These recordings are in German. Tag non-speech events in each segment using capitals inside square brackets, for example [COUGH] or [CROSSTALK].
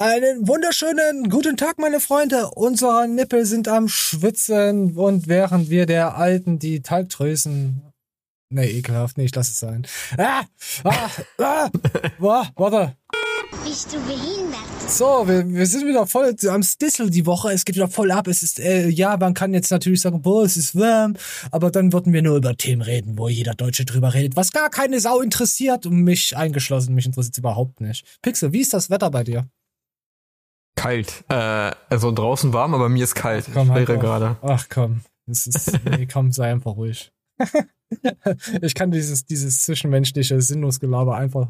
Einen wunderschönen guten Tag, meine Freunde. Unsere Nippel sind am Schwitzen und während wir der Alten die Talgdrüsen. Nee, ekelhaft. Nee, ich lasse es sein. Ah! Ah! Ah! [LAUGHS] Boah, warte. Bist du behindert? So, wir, wir sind wieder voll am Stissel die Woche. Es geht wieder voll ab. Es ist, äh, ja, man kann jetzt natürlich sagen, boah, es ist warm. Aber dann würden wir nur über Themen reden, wo jeder Deutsche drüber redet, was gar keine Sau interessiert. Und mich eingeschlossen. Mich interessiert es überhaupt nicht. Pixel, wie ist das Wetter bei dir? Kalt. Äh, also draußen warm, aber mir ist kalt. Komm, ich halt gerade. Ach komm, es ist, nee, komm, sei einfach ruhig. [LAUGHS] ich kann dieses, dieses zwischenmenschliche Sinnlosgelaber einfach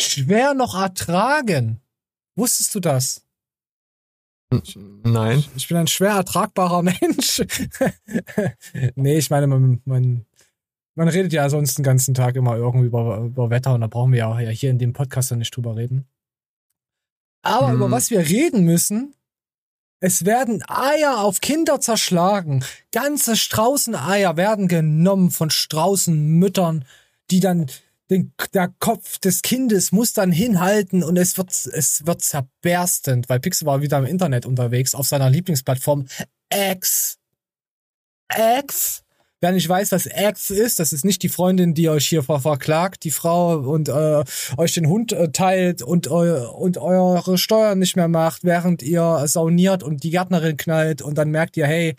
schwer noch ertragen. Wusstest du das? Nein. Ich bin ein schwer ertragbarer [LAUGHS] Mensch. nee, ich meine, man, man, man redet ja sonst den ganzen Tag immer irgendwie über, über Wetter und da brauchen wir ja hier in dem Podcast dann nicht drüber reden. Aber Hm. über was wir reden müssen, es werden Eier auf Kinder zerschlagen. Ganze Straußeneier werden genommen von Straußenmüttern, die dann den, der Kopf des Kindes muss dann hinhalten und es wird, es wird zerberstend, weil Pixel war wieder im Internet unterwegs auf seiner Lieblingsplattform X. X. Wer nicht weiß, was X ist, das ist nicht die Freundin, die euch hier ver verklagt, die Frau und äh, euch den Hund äh, teilt und, eu und eure Steuern nicht mehr macht, während ihr sauniert und die Gärtnerin knallt und dann merkt ihr, hey,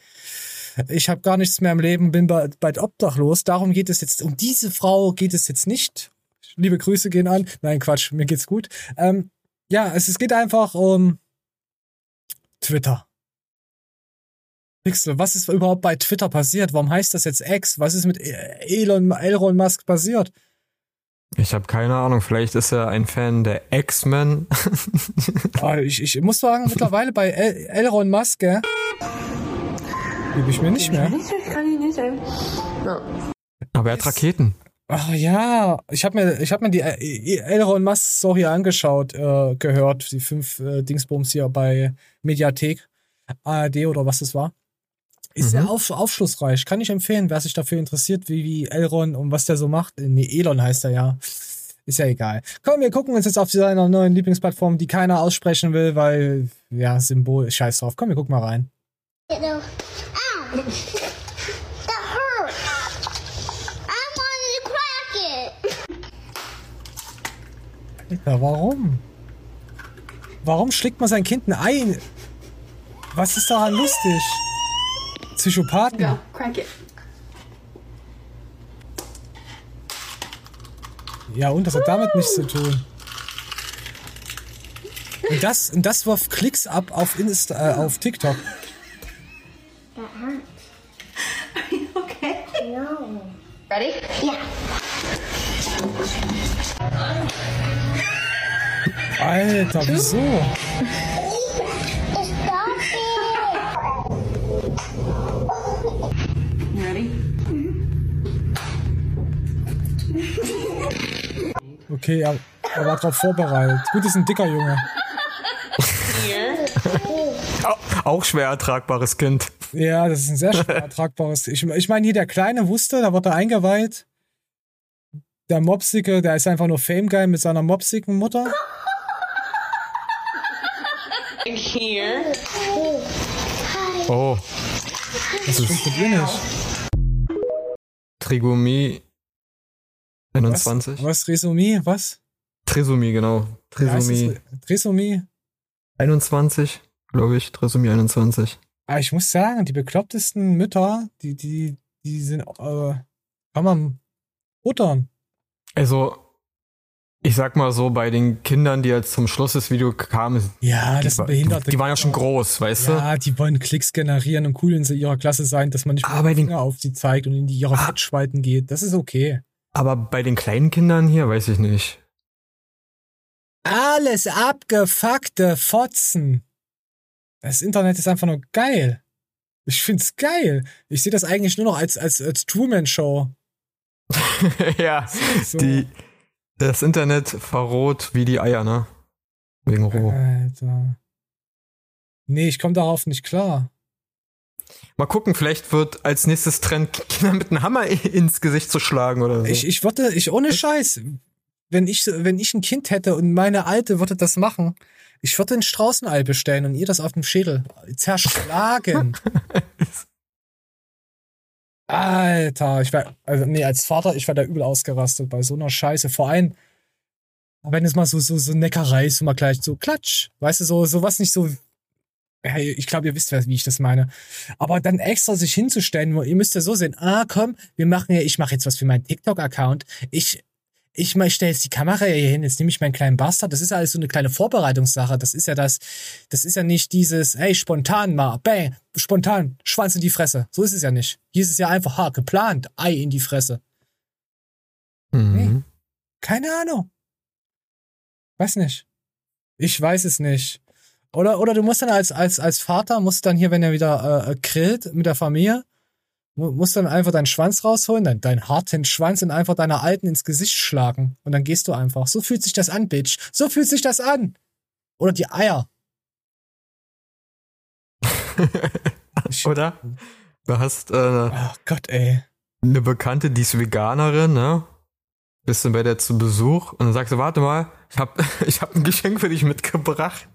ich habe gar nichts mehr im Leben, bin bald, bald obdachlos. Darum geht es jetzt, um diese Frau geht es jetzt nicht. Liebe Grüße gehen an. Nein, Quatsch, mir geht's gut. Ähm, ja, es, es geht einfach um Twitter. Pixel, was ist überhaupt bei Twitter passiert? Warum heißt das jetzt X? Was ist mit Elon, Elon Musk passiert? Ich habe keine Ahnung. Vielleicht ist er ein Fan der X-Men. [LAUGHS] Ah, ich, ich muss sagen, mittlerweile bei El Elon Musk, gell, liebe ich mir nicht mehr. aber er hat Raketen. Ach ja, ich habe mir, ich hab mir die äh, Elon Musk Story angeschaut, äh, gehört, die fünf äh, Dingsbums hier bei Mediathek, ARD oder was es war. Ist Mhm. sehr auf, aufschlussreich, kann ich empfehlen, wer sich dafür interessiert, wie, wie Elron und was der so macht. Nee, Elon heißt er ja. Ist ja egal. Komm, wir gucken uns jetzt auf seiner neuen Lieblingsplattform, die keiner aussprechen will, weil, ja, Symbol, scheiß drauf. Komm, wir gucken mal rein. Alter, warum? Warum schlägt man sein Kind ein Ei? Was ist daran lustig? Psychopathen. Go, crack it. Ja, und das hat damit nichts zu tun. Und das, und das wirft Klicks ab auf Insta, äh, auf TikTok. That hurts. Okay. No. Ready? Yeah. Alter, wieso? Okay, er, er war drauf vorbereitet. Gut, ist ein dicker Junge. Auch schwer ertragbares Kind. Ja, das ist ein sehr schwer ertragbares. Ich, ich meine, hier der Kleine wusste, da wurde er eingeweiht. Der Mopsicke, der ist einfach nur Fame-Guy mit seiner mopsigen Mutter. Hier. Oh. Das ist Trigomie. 21. Was, was Trisomie? Was? Trisomie, genau. Trisomie. Ja, Trisomie. 21, glaube ich. Trisomie 21. Aber ah, ich muss sagen, die beklopptesten Mütter, die, die, die sind, äh, kann man futtern. Also, ich sag mal so, bei den Kindern, die jetzt zum Schluss des Videos kamen, ja, das die, behinderte die, die waren ja schon groß, weißt ja, du? Ja, die wollen Klicks generieren und cool in ihrer Klasse sein, dass man nicht ah, mit den Finger auf sie zeigt und in die ihre ah, Fettschweiten geht. Das ist okay. Aber bei den kleinen Kindern hier, weiß ich nicht. Alles abgefuckte Fotzen. Das Internet ist einfach nur geil. Ich find's geil. Ich sehe das eigentlich nur noch als, als, als Truman-Show. [LAUGHS] ja, So. die, das Internet verroht wie die Eier, ne? Wegen Roh. Alter. Nee, ich komme darauf nicht klar. Mal gucken, vielleicht wird als nächstes Trend, Kinder mit einem Hammer ins Gesicht zu schlagen oder so. Ich, ich würde, ich ohne Scheiß. wenn ich, wenn ich ein Kind hätte und meine Alte würde das machen, ich würde ein Straußenei bestellen und ihr das auf dem Schädel zerschlagen. [LAUGHS] Alter, ich war, also nee, als Vater, ich war da übel ausgerastet bei so einer Scheiße. Vor allem, wenn es mal so, so, so Neckerei ist, so mal gleich so klatsch. Weißt du, so, sowas nicht so. Hey, ich glaube, ihr wisst, wie ich das meine. Aber dann extra sich hinzustellen, ihr müsst ja so sehen, ah, komm, wir machen ja, ich mache jetzt was für meinen TikTok-Account. Ich, ich mal stelle jetzt die Kamera hier hin, jetzt nehme ich meinen kleinen Bastard. Das ist alles so eine kleine Vorbereitungssache. Das ist ja das, das ist ja nicht dieses, hey, spontan mal, bang, spontan, Schwanz in die Fresse. So ist es ja nicht. Hier ist es ja einfach, ha, geplant, Ei in die Fresse. Mhm. Keine Ahnung. Weiß nicht. Ich weiß es nicht. Oder, oder du musst dann als, als, als Vater, musst dann hier, wenn er wieder äh, grillt mit der Familie, mu- musst dann einfach deinen Schwanz rausholen, deinen, deinen harten Schwanz und einfach deiner Alten ins Gesicht schlagen. Und dann gehst du einfach. So fühlt sich das an, Bitch. So fühlt sich das an. Oder die Eier. [LAUGHS] Oder? Du hast äh, Oh Gott, ey. eine Bekannte, die ist Veganerin, ne? Bist du bei der zu Besuch und dann sagst du, warte mal, ich hab, [LAUGHS] ich hab ein Geschenk für dich mitgebracht.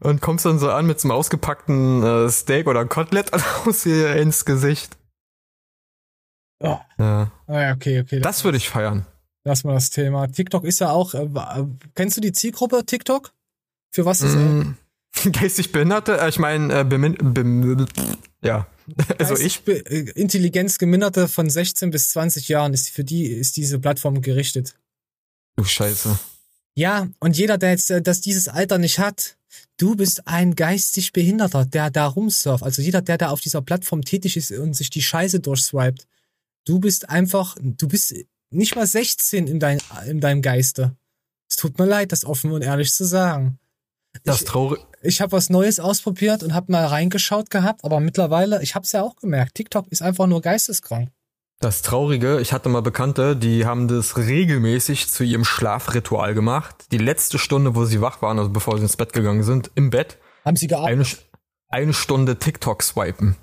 Und kommst dann so an mit so einem ausgepackten äh, Steak oder Kotelett und [LAUGHS] haust ihr ins Gesicht. Oh. Ja. Ah, ja, okay, okay. Das würde ich feiern. Lass mal das Thema. TikTok ist ja auch, äh, kennst du die Zielgruppe TikTok? Für was ist, Mm, [LAUGHS] geistig Behinderte, äh, ich meine, äh, bemin, bem, ja. [LAUGHS] Also ich, äh, Intelligenzgeminderte von 16 bis 20 Jahren ist für die ist diese Plattform gerichtet. du Scheiße. Ja, und jeder, der jetzt äh, das dieses Alter nicht hat, du bist ein geistig Behinderter, der da rumsurft. Also jeder, der da auf dieser Plattform tätig ist und sich die Scheiße durchswiped. Du bist einfach, du bist nicht mal 16 in, dein, in deinem Geiste. Es tut mir leid, das offen und ehrlich zu sagen. Das Ich- traurig. ich habe was Neues ausprobiert und habe mal reingeschaut gehabt, aber mittlerweile, ich habe es ja auch gemerkt, TikTok ist einfach nur geisteskrank. Das Traurige, ich hatte mal Bekannte, die haben das regelmäßig zu ihrem Schlafritual gemacht. Die letzte Stunde, wo sie wach waren, also bevor sie ins Bett gegangen sind, im Bett, Haben sie gearbeitet? eine, eine Stunde TikTok swipen.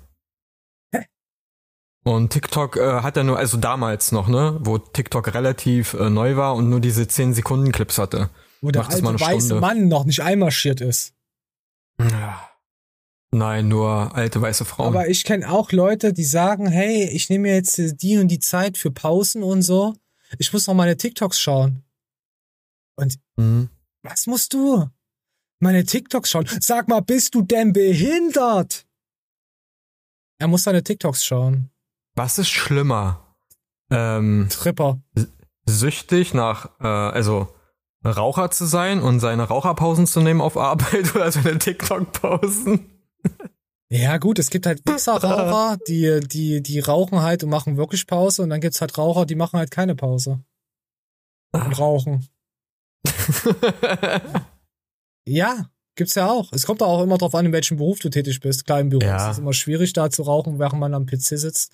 Und TikTok äh, hat ja nur, also damals noch, ne, wo TikTok relativ äh, neu war und nur diese 10 Sekunden Clips hatte. wo der macht alte weiße. Mann noch nicht einmarschiert ist. Ja. Nein, nur alte weiße Frauen. Aber ich kenne auch Leute, die sagen, hey, ich nehme mir jetzt äh, die und die Zeit für Pausen und so. Ich muss noch meine TikToks schauen. Und Mhm. was musst du? Meine TikToks schauen. Sag mal, bist du denn behindert? Er muss seine TikToks schauen. Was ist schlimmer? Ähm, Tripper. süchtig nach, äh, also Raucher zu sein und seine Raucherpausen zu nehmen auf Arbeit [LAUGHS] oder seine TikTok-Pausen? Ja, gut, es gibt halt Wichser-Raucher, [LAUGHS] die, die, die rauchen halt und machen wirklich Pause und dann gibt's halt Raucher, die machen halt keine Pause. Und rauchen. [LAUGHS] Ja, gibt's ja auch. Es kommt auch immer drauf an, in welchem Beruf du tätig bist. Klar, im Büro Ja. ist es immer schwierig, da zu rauchen, während man am PC sitzt.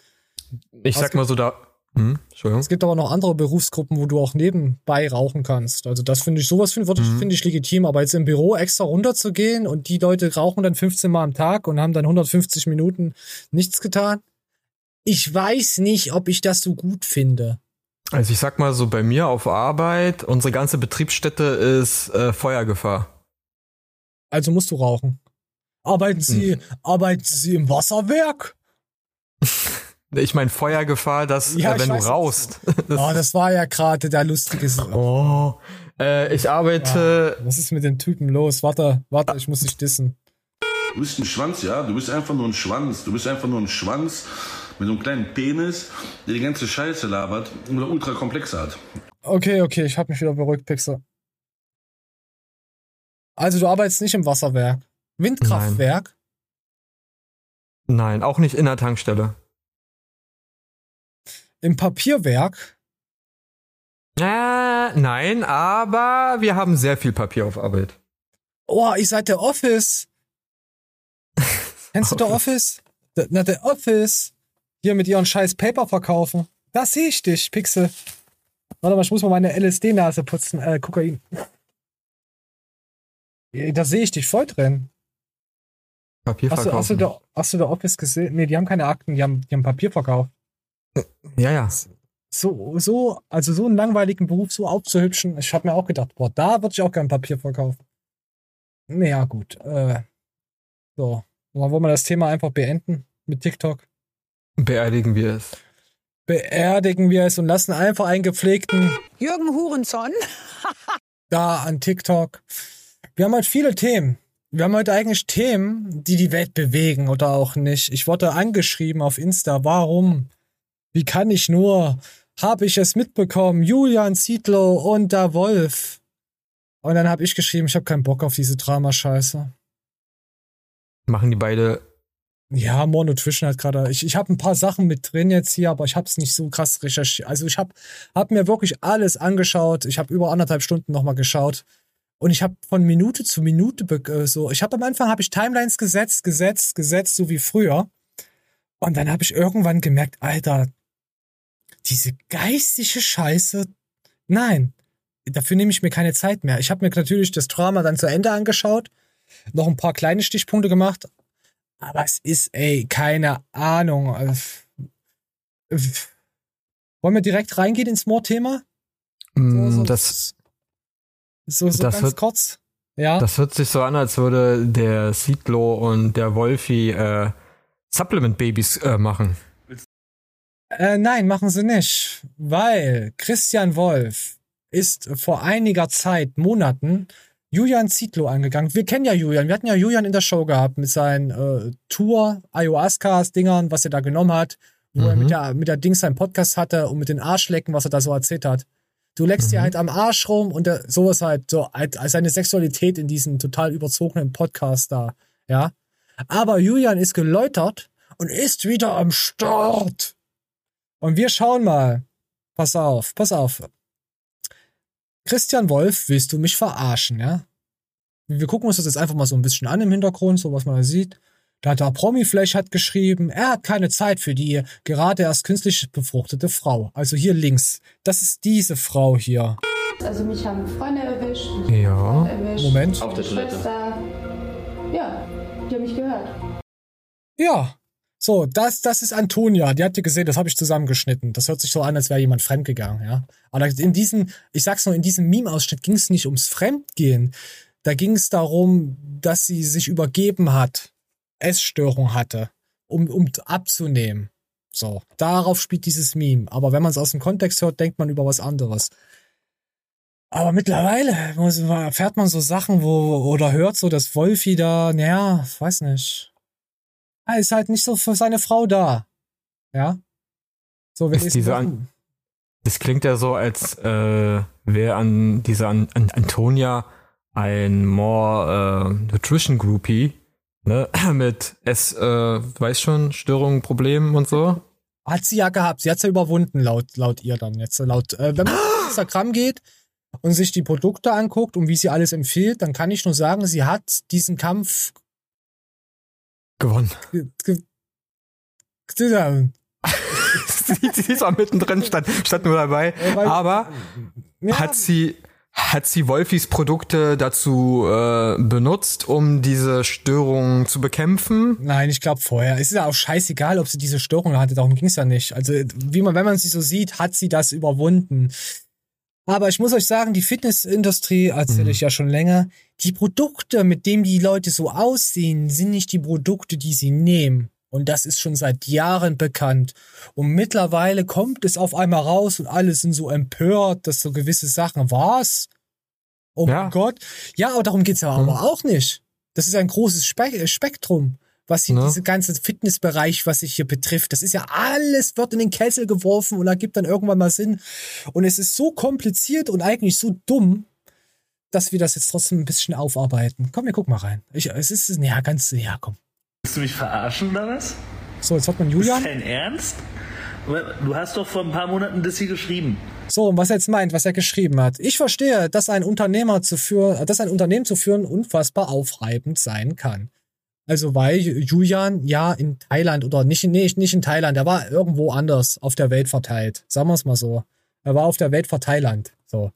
Ich sag mal so da. Hm. Es gibt aber noch andere Berufsgruppen, wo du auch nebenbei rauchen kannst. Also das finde ich, sowas finde Mhm. find ich legitim. Aber jetzt im Büro extra runterzugehen und die Leute rauchen dann 15 Mal am Tag und haben dann 150 Minuten nichts getan. Ich weiß nicht, ob ich das so gut finde. Also ich sag mal so, bei mir auf Arbeit, unsere ganze Betriebsstätte ist äh, Feuergefahr. Also musst du rauchen. Arbeiten Sie, Hm. arbeiten Sie im Wasserwerk? [LAUGHS] Ich meine Feuergefahr, dass Ja, äh, wenn du rauchst. [LAUGHS] Oh, das war ja gerade der lustige. oh. Äh, ich arbeite. Was ist mit dem Typen los? Warte, warte, ich muss dich dissen. Du bist ein Schwanz, ja? Du bist einfach nur ein Schwanz. Du bist einfach nur ein Schwanz mit so einem kleinen Penis, der die ganze Scheiße labert und ultra komplex hat. Okay, okay, ich hab mich wieder beruhigt, Pixel. Also du arbeitest nicht im Wasserwerk. Windkraftwerk? Nein, auch nicht in der Tankstelle. Im Papierwerk? Äh, nein, aber wir haben sehr viel Papier auf Arbeit. Oh, ihr seid der Office. Kennst du der [LAUGHS] Office? Der, na, der Office. Hier mit ihren scheiß Paper verkaufen. Da sehe ich dich, Pixel. Warte mal, ich muss mal meine LSD-Nase putzen. Äh, Kokain. Da sehe ich dich voll drin. Papier Hast du, hast, du verkaufen. der, hast du der Office gesehen? Nee, die haben keine Akten, die haben, die haben Papier verkauft. Ja, ja. so, so, also so einen langweiligen Beruf so aufzuhübschen. Ich habe mir auch gedacht, boah, da würde ich auch gern Papier verkaufen. Naja, gut. Äh, so. Wollen wir das Thema einfach beenden mit TikTok? Beerdigen wir es. Beerdigen wir es und lassen einfach einen gepflegten Jürgen Hurenson. [LAUGHS] da an TikTok. Wir haben heute viele Themen. Wir haben heute eigentlich Themen, die die Welt bewegen oder auch nicht. Ich wurde angeschrieben auf Insta. Warum? Wie kann ich nur? Habe ich es mitbekommen? Julian Zietlow und der Wolf. Und dann habe ich geschrieben, ich habe keinen Bock auf diese Dramascheiße. Machen die beide. Ja, More Nutrition hat gerade. Ich, ich habe ein paar Sachen mit drin jetzt hier, aber ich habe es nicht so krass recherchiert. Also ich habe hab mir wirklich alles angeschaut. Ich habe über anderthalb Stunden nochmal geschaut. Und ich habe von Minute zu Minute äh, so. Ich habe am Anfang habe ich Timelines gesetzt, gesetzt, gesetzt, so wie früher. Und dann habe ich irgendwann gemerkt, Alter, diese geistige Scheiße. Nein, dafür nehme ich mir keine Zeit mehr. Ich habe mir natürlich das Drama dann zu Ende angeschaut, noch ein paar kleine Stichpunkte gemacht, aber es ist, ey, keine Ahnung. Also, Wollen wir direkt reingehen ins More-Thema? Mm, so, das, so, so das ganz wird- kurz. Ja. das hört sich so an, als würde der Siedlo und der Wolfi äh, Supplement-Babys äh, machen. Äh, nein, machen sie nicht, weil Christian Wolf ist vor einiger Zeit, Monaten, Julian Zietlow angegangen. Wir kennen ja Julian, wir hatten ja Julian in der Show gehabt mit seinen äh, Tour, Ayahuasca-Dingern, was er da genommen hat, wo er Mhm. mit der, mit der Dings seinen Podcast hatte und mit den Arschlecken, was er da so erzählt hat. Du leckst dir Mhm. halt am Arsch rum und der, sowas halt, so halt, seine Sexualität in diesem total überzogenen Podcast da, ja. Aber Julian ist geläutert und ist wieder am Start. Und wir schauen mal. Pass auf, pass auf. Christian Wolf, willst du mich verarschen, ja? Wir gucken uns das jetzt einfach mal so ein bisschen an im Hintergrund, so was man da sieht. Da hat der Promiflash hat geschrieben, er hat keine Zeit für die gerade erst künstlich befruchtete Frau. Also hier links. Das ist diese Frau hier. Also mich haben Freunde erwischt, mich Ja. erwischt. Moment. Auf der Toilette. Schwester. Ja, die haben mich gehört. Ja. So, das, das ist Antonia. Die habt ihr gesehen, das habe ich zusammengeschnitten. Das hört sich so an, als wäre jemand fremdgegangen, ja. Aber in diesem, ich sag's nur, in diesem Meme-Ausschnitt ging es nicht ums Fremdgehen. Da ging es darum, dass sie sich übergeben hat, Essstörung hatte, um, um abzunehmen. So, darauf spielt dieses Meme. Aber wenn man es aus dem Kontext hört, denkt man über was anderes. Aber mittlerweile muss- erfährt man so Sachen, wo, oder hört so, dass Wolfi da, naja, weiß nicht. Er ist halt nicht so für seine Frau da. Ja? So, wir Ist diese An- Das klingt ja so, als äh, wäre an dieser an, an Antonia ein more äh, Nutrition Groupie, ne? [CLEARS THROAT] Mit S, äh, weiß schon, Störungen, Problemen und so. Hat sie ja gehabt. Sie hat's ja überwunden, laut, laut ihr dann jetzt. Laut, äh, wenn man [GASPS] auf Instagram geht und sich die Produkte anguckt und wie sie alles empfiehlt, dann kann ich nur sagen, sie hat diesen Kampf Gewonnen. ge- ge- ge- sie, ist auch mittendrin, stand, stand nur dabei. Aber ja, hat sie hat sie Wolfis Produkte dazu äh, benutzt, um diese Störungen zu bekämpfen? Nein, ich glaube vorher. Es ist ja auch scheißegal, ob sie diese Störung hatte, darum ging's ja nicht. Also, wie man, wenn man sie so sieht, hat sie das überwunden. Aber ich muss euch sagen, die Fitnessindustrie, erzähle ich ja schon länger, die Produkte, mit denen die Leute so aussehen, sind nicht die Produkte, die sie nehmen. Und das ist schon seit Jahren bekannt. Und mittlerweile kommt es auf einmal raus und alle sind so empört, dass so gewisse Sachen, was? Oh Ja. mein Gott. Ja, aber darum geht's ja Hm. aber auch nicht. Das ist ein großes Spe Spektrum, was hier Ne? diese ganze Fitnessbereich, was sich hier betrifft. Das ist ja alles wird in den Kessel geworfen und ergibt dann irgendwann mal Sinn. Und es ist so kompliziert und eigentlich so dumm, dass wir das jetzt trotzdem ein bisschen aufarbeiten. Komm, wir gucken mal rein. Ich, es ist, ja, ganz, ja, komm. Willst du mich verarschen oder was? So, jetzt hat man Ist Julian. dein Ernst? Du hast doch vor ein paar Monaten das hier geschrieben. So, und was er jetzt meint, was er geschrieben hat. Ich verstehe, dass ein Unternehmer zu führen, dass ein Unternehmen zu führen unfassbar aufreibend sein kann. Also weil Julian ja in Thailand oder nicht, nee, nicht in Thailand, er war irgendwo anders auf der Welt verteilt. Sagen wir es mal so. Er war auf der Welt Thailand. So.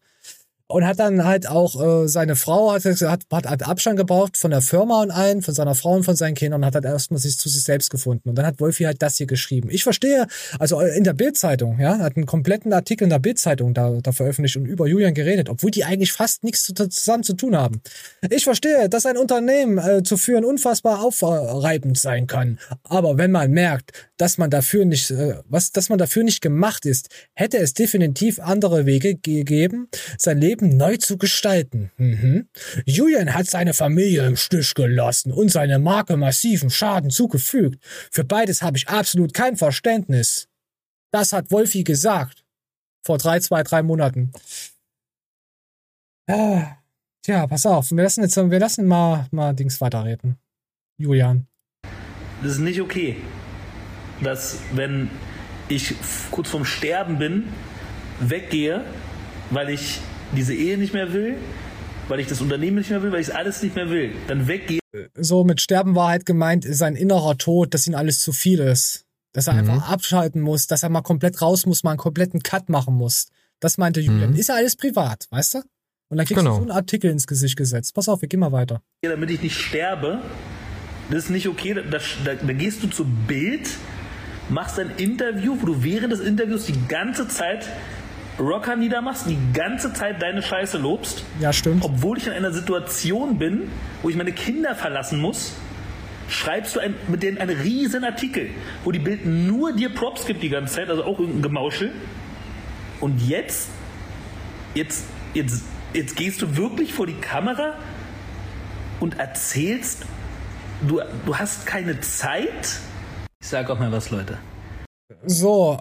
Und hat dann halt auch äh, seine Frau hat, hat, hat, hat Abstand gebraucht von der Firma und allen, von seiner Frau und von seinen Kindern und hat halt erstmal sich zu sich selbst gefunden. Und dann hat Wolfi halt das hier geschrieben. Ich verstehe, also in der Bildzeitung, ja, hat einen kompletten Artikel in der Bildzeitung da, da veröffentlicht und über Julian geredet, obwohl die eigentlich fast nichts zu, zusammen zu tun haben. Ich verstehe, dass ein Unternehmen äh, zu führen unfassbar aufreibend sein kann. Aber wenn man merkt, dass man dafür nicht, äh, was, dass man dafür nicht gemacht ist, hätte es definitiv andere Wege gegeben, sein Leben neu zu gestalten. Mhm. Julian hat seine Familie im Stich gelassen und seine Marke massiven Schaden zugefügt. Für beides habe ich absolut kein Verständnis. Das hat Wolfi gesagt. Vor drei, zwei, drei Monaten. Äh, tja, pass auf. Wir lassen jetzt, wir lassen mal, mal Dings weiterreden. Julian. Das ist nicht okay, dass wenn ich kurz vorm Sterben bin, weggehe, weil ich diese Ehe nicht mehr will, weil ich das Unternehmen nicht mehr will, weil ich alles nicht mehr will, dann weggehe. So mit Sterben war halt gemeint, sein innerer Tod, dass ihm alles zu viel ist. Dass er Mhm. einfach abschalten muss, dass er mal komplett raus muss, mal einen kompletten Cut machen muss. Das meinte Julian. Mhm. Ist ja alles privat, weißt du? Und dann kriegst Genau. du so einen Artikel ins Gesicht gesetzt. Pass auf, wir gehen mal weiter. damit ich nicht sterbe. Das ist nicht okay. Da, da, da gehst du zu Bild, machst ein Interview, wo du während des Interviews die ganze Zeit Rocker niedermachst, die ganze Zeit deine Scheiße lobst, Ja, stimmt. obwohl ich in einer Situation bin, wo ich meine Kinder verlassen muss. Schreibst du ein, mit denen einen riesen Artikel, wo die Bild nur dir Props gibt die ganze Zeit, also auch irgendein Gemauschel. Und jetzt, jetzt, jetzt, jetzt gehst du wirklich vor die Kamera und erzählst, du, du hast keine Zeit. Ich sag auch mal was, Leute. So,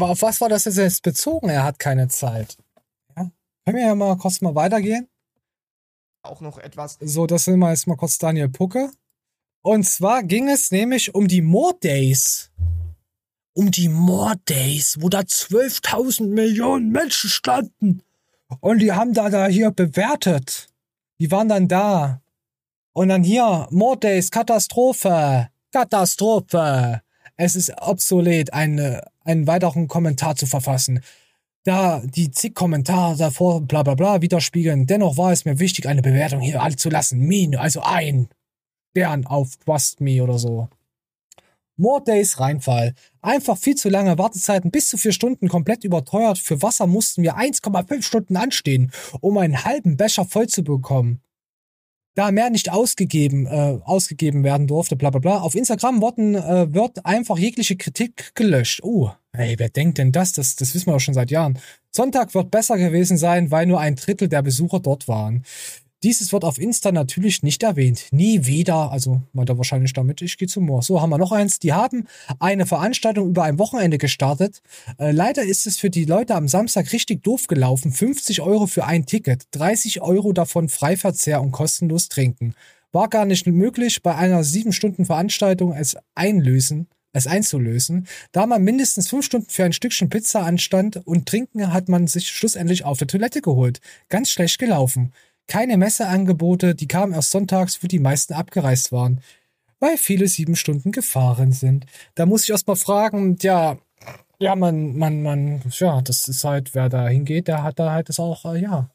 auf was war das jetzt bezogen? Er hat keine Zeit. Ja? Können wir ja mal kurz mal weitergehen? Auch noch etwas. So, das sind wir jetzt mal kurz Daniel Pucke. Und zwar ging es nämlich um die More Days. Um die More Days, wo da 12.000 Millionen Menschen standen. Und die haben da, da hier bewertet. Die waren dann da. Und dann hier, More Days, Katastrophe. Katastrophe. Es ist obsolet, eine, einen weiteren Kommentar zu verfassen da die zig Kommentare davor, bla bla bla, widerspiegeln. Dennoch war es mir wichtig, eine Bewertung hier alle zu lassen. Min, also ein Stern auf Trust Me oder so. More Days Reinfall. Einfach viel zu lange Wartezeiten, bis zu vier Stunden komplett überteuert. Für Wasser mussten wir 1,5 Stunden anstehen, um einen halben Becher voll zu bekommen. Da mehr nicht ausgegeben, äh, ausgegeben werden durfte, bla bla bla. Auf Instagram wurden, äh, wird einfach jegliche Kritik gelöscht. Oh, ey, wer denkt denn das? das? Das wissen wir doch schon seit Jahren. Sonntag wird besser gewesen sein, weil nur ein Drittel der Besucher dort waren. Dieses wird auf Insta natürlich nicht erwähnt. Nie wieder. Also meint er wahrscheinlich damit, ich gehe zum Moor. So, haben wir noch eins. Die haben eine Veranstaltung über ein Wochenende gestartet. Äh, leider ist es für die Leute am Samstag richtig doof gelaufen. 50 Euro für ein Ticket. 30 Euro davon Freiverzehr und kostenlos trinken. War gar nicht möglich, bei einer sieben Stunden Veranstaltung es einlösen, es einzulösen, da man mindestens fünf Stunden für ein Stückchen Pizza anstand und trinken hat man sich schlussendlich auf der Toilette geholt. Ganz schlecht gelaufen. Keine Messeangebote, die kamen erst sonntags, wo die meisten abgereist waren, weil viele sieben Stunden gefahren sind. Da muss ich erst mal fragen, ja, ja, man, man, man, ja, das ist halt, wer da hingeht, der hat da halt das auch, äh, ja,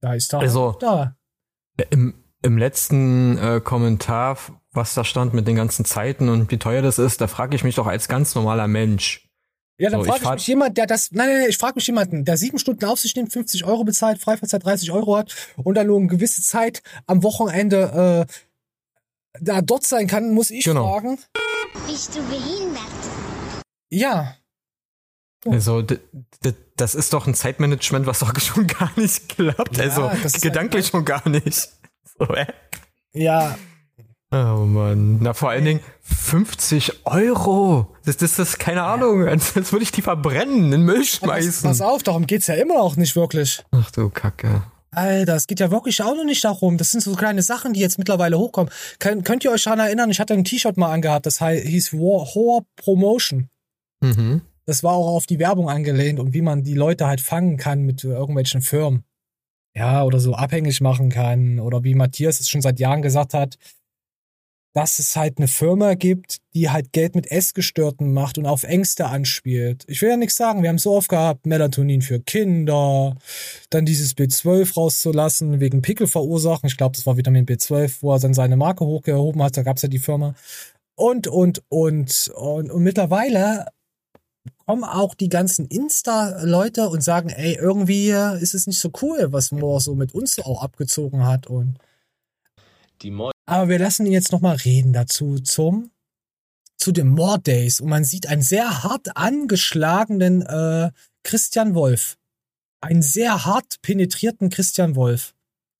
da ist da, Also- da. Im, im letzten äh, Kommentar, was da stand mit den ganzen Zeiten und wie teuer das ist, da frage ich mich doch als ganz normaler Mensch. Ja, dann So, ich frage ich, fahr- mich jemand, der das, nein, nein, nein ich frage mich jemanden, der sieben Stunden auf sich nimmt, 50 Euro bezahlt, Freifahrtzeit 30 Euro hat und dann nur eine gewisse Zeit am Wochenende äh, da dort sein kann, muss ich Genau. fragen. Bist du behindert? Ja, Also, d- d- das ist doch ein Zeitmanagement, was doch [LAUGHS] schon gar nicht klappt. Ja, also, das ist gedanklich halt- schon gar nicht. So, äh? ja, Oh Mann. Na, vor allen Dingen 50 Euro. Das, das ist keine Ahnung. Als, als würde ich die verbrennen, in den Müll pass, schmeißen. pass auf, darum geht's ja immer noch nicht wirklich. Ach du Kacke. Alter, es geht ja wirklich auch noch nicht darum. Das sind so kleine Sachen, die jetzt mittlerweile hochkommen. Könnt, könnt ihr euch daran erinnern, ich hatte ein T-Shirt mal angehabt, das hieß War, Horror Promotion. Mhm. Das war auch auf die Werbung angelehnt und wie man die Leute halt fangen kann mit äh, irgendwelchen Firmen. Ja, oder so abhängig machen kann. Oder wie Matthias es schon seit Jahren gesagt hat, dass es halt eine Firma gibt, die halt Geld mit Essgestörten macht und auf Ängste anspielt. Ich will ja nichts sagen, wir haben so oft gehabt, Melatonin für Kinder, dann dieses B12 rauszulassen, wegen Pickel verursachen. Ich glaube, das war Vitamin B12, wo er dann seine Marke hochgehoben hat, da gab es ja die Firma. Und, und, und, und, und mittlerweile kommen auch die ganzen Insta-Leute und sagen, ey, irgendwie ist es nicht so cool, was Moore so mit uns auch abgezogen hat und Die Mo aber wir lassen ihn jetzt nochmal reden dazu zum zu den More Days und man sieht einen sehr hart angeschlagenen äh, Christian Wolf. Einen sehr hart penetrierten Christian Wolf.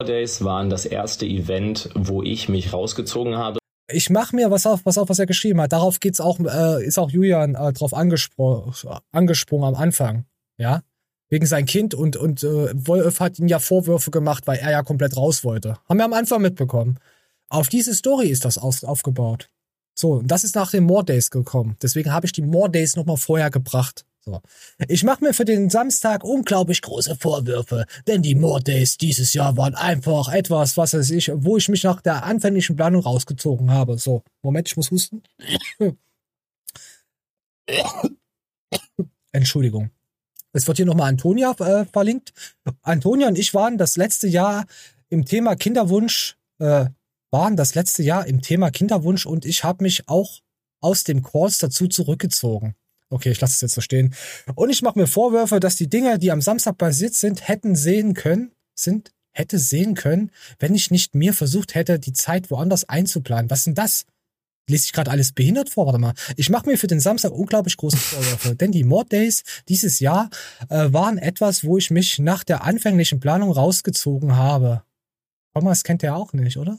Days waren das erste Event, wo ich mich rausgezogen habe. Ich mach mir was auf, was auf, was er geschrieben hat. Darauf geht's auch, äh, ist auch Julian äh, drauf angespro angesprungen am Anfang. Ja. Wegen sein Kind und, und äh, Wolf hat ihm ja Vorwürfe gemacht, weil er ja komplett raus wollte. Haben wir am Anfang mitbekommen. Auf diese Story ist das aufgebaut. So, und das ist nach den More Days gekommen. Deswegen habe ich die More Days nochmal vorher gebracht. So. Ich mache mir für den Samstag unglaublich große Vorwürfe, denn die More Days dieses Jahr waren einfach etwas, was weiß ich, wo ich mich nach der anfänglichen Planung rausgezogen habe. So, Moment, ich muss husten. [COUGHS] Entschuldigung. Es wird hier nochmal Antonia äh, verlinkt. Antonia und ich waren das letzte Jahr im Thema Kinderwunsch, äh, waren das letzte Jahr im Thema Kinderwunsch und ich habe mich auch aus dem Calls dazu zurückgezogen. Okay, ich lasse es jetzt so stehen. Und ich mache mir Vorwürfe, dass die Dinge, die am Samstag passiert sind, hätten sehen können, sind, hätte sehen können, wenn ich nicht mir versucht hätte, die Zeit woanders einzuplanen. Was denn das? Lese ich gerade alles behindert vor? Warte mal. Ich mache mir für den Samstag unglaublich große Vorwürfe, [LAUGHS] denn die Mord Days dieses Jahr äh, waren etwas, wo ich mich nach der anfänglichen Planung rausgezogen habe. Thomas kennt er auch nicht, oder?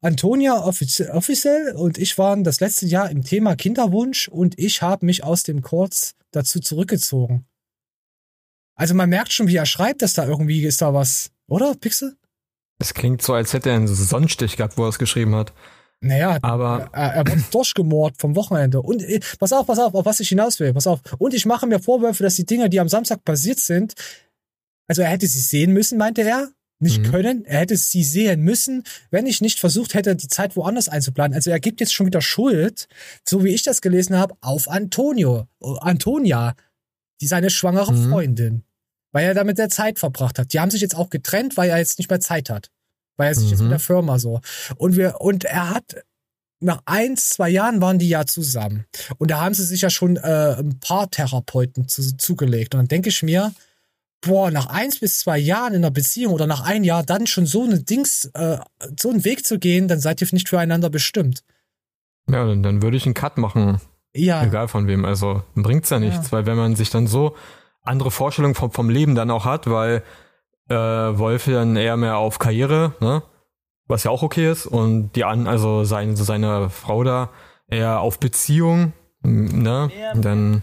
Antonia offiz offiziell und ich waren das letzte Jahr im Thema Kinderwunsch und ich habe mich aus dem Kurz dazu zurückgezogen. Also man merkt schon, wie er schreibt, dass da irgendwie ist da was, oder, Pixel? Es klingt so, als hätte er einen Sonnenstich gehabt, wo er es geschrieben hat. Naja, Aber er, er wurde durchgemord vom Wochenende. Und äh, pass auf, pass auf, auf was ich hinaus will, pass auf. Und ich mache mir Vorwürfe, dass die Dinge, die am Samstag passiert sind, also er hätte sie sehen müssen, meinte er, nicht Mhm. können. Er hätte sie sehen müssen, wenn ich nicht versucht hätte, die Zeit woanders einzuplanen. Also er gibt jetzt schon wieder Schuld, so wie ich das gelesen habe, auf Antonio, Antonia, die seine schwangere Mhm. Freundin, weil er damit der Zeit verbracht hat. Die haben sich jetzt auch getrennt, weil er jetzt nicht mehr Zeit hat, weil er sich jetzt Mhm. mit der Firma so und wir und er hat nach eins, zwei Jahren waren die ja zusammen. Und da haben sie sich ja schon äh, ein paar Therapeuten zu, zugelegt. Und dann denke ich mir, boah, nach eins bis zwei Jahren in einer Beziehung oder nach ein Jahr dann schon so eine Dings, äh, so einen Weg zu gehen, dann seid ihr nicht füreinander bestimmt. ja, dann, dann würde ich einen Cut machen. Ja, Egal von wem. Also bringt's ja nichts, weil wenn man sich dann so andere Vorstellungen vom, vom Leben dann auch hat, weil äh, Wolf dann eher mehr auf Karriere, ne? Was ja auch okay ist. Und die an, also seine, seine Frau da eher auf Beziehung, ne? Dann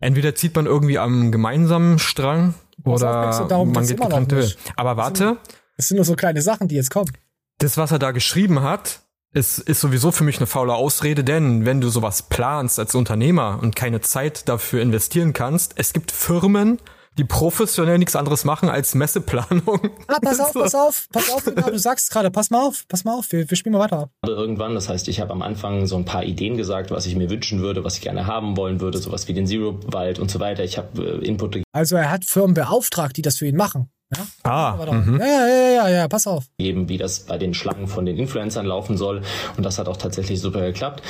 entweder zieht man irgendwie am gemeinsamen Strang oder Max, darum man geht getrennte. Wege. Aber warte, das sind nur so kleine Sachen, die jetzt kommen. das, was er da geschrieben hat, ist, ist sowieso für mich eine faule Ausrede, denn wenn du sowas planst als Unternehmer und keine Zeit dafür investieren kannst, es gibt Firmen, die professionell nichts anderes machen als Messeplanung. Ah, pass auf, [LAUGHS] pass auf, pass auf, du sagst gerade, pass mal auf, pass mal auf, wir, wir spielen mal weiter. irgendwann. Das heißt, ich habe am Anfang so ein paar Ideen gesagt, was ich mir wünschen würde, was ich gerne haben wollen würde, sowas wie den Zero-Wald und so weiter. Ich habe äh, Input Also er hat Firmen beauftragt, die das für ihn machen. Ja, Ah, Warte. mhm. ja, ja, ja, ja, ja, pass auf. gegeben, wie das bei den Schlangen von den Influencern laufen soll. Und das hat auch tatsächlich super geklappt.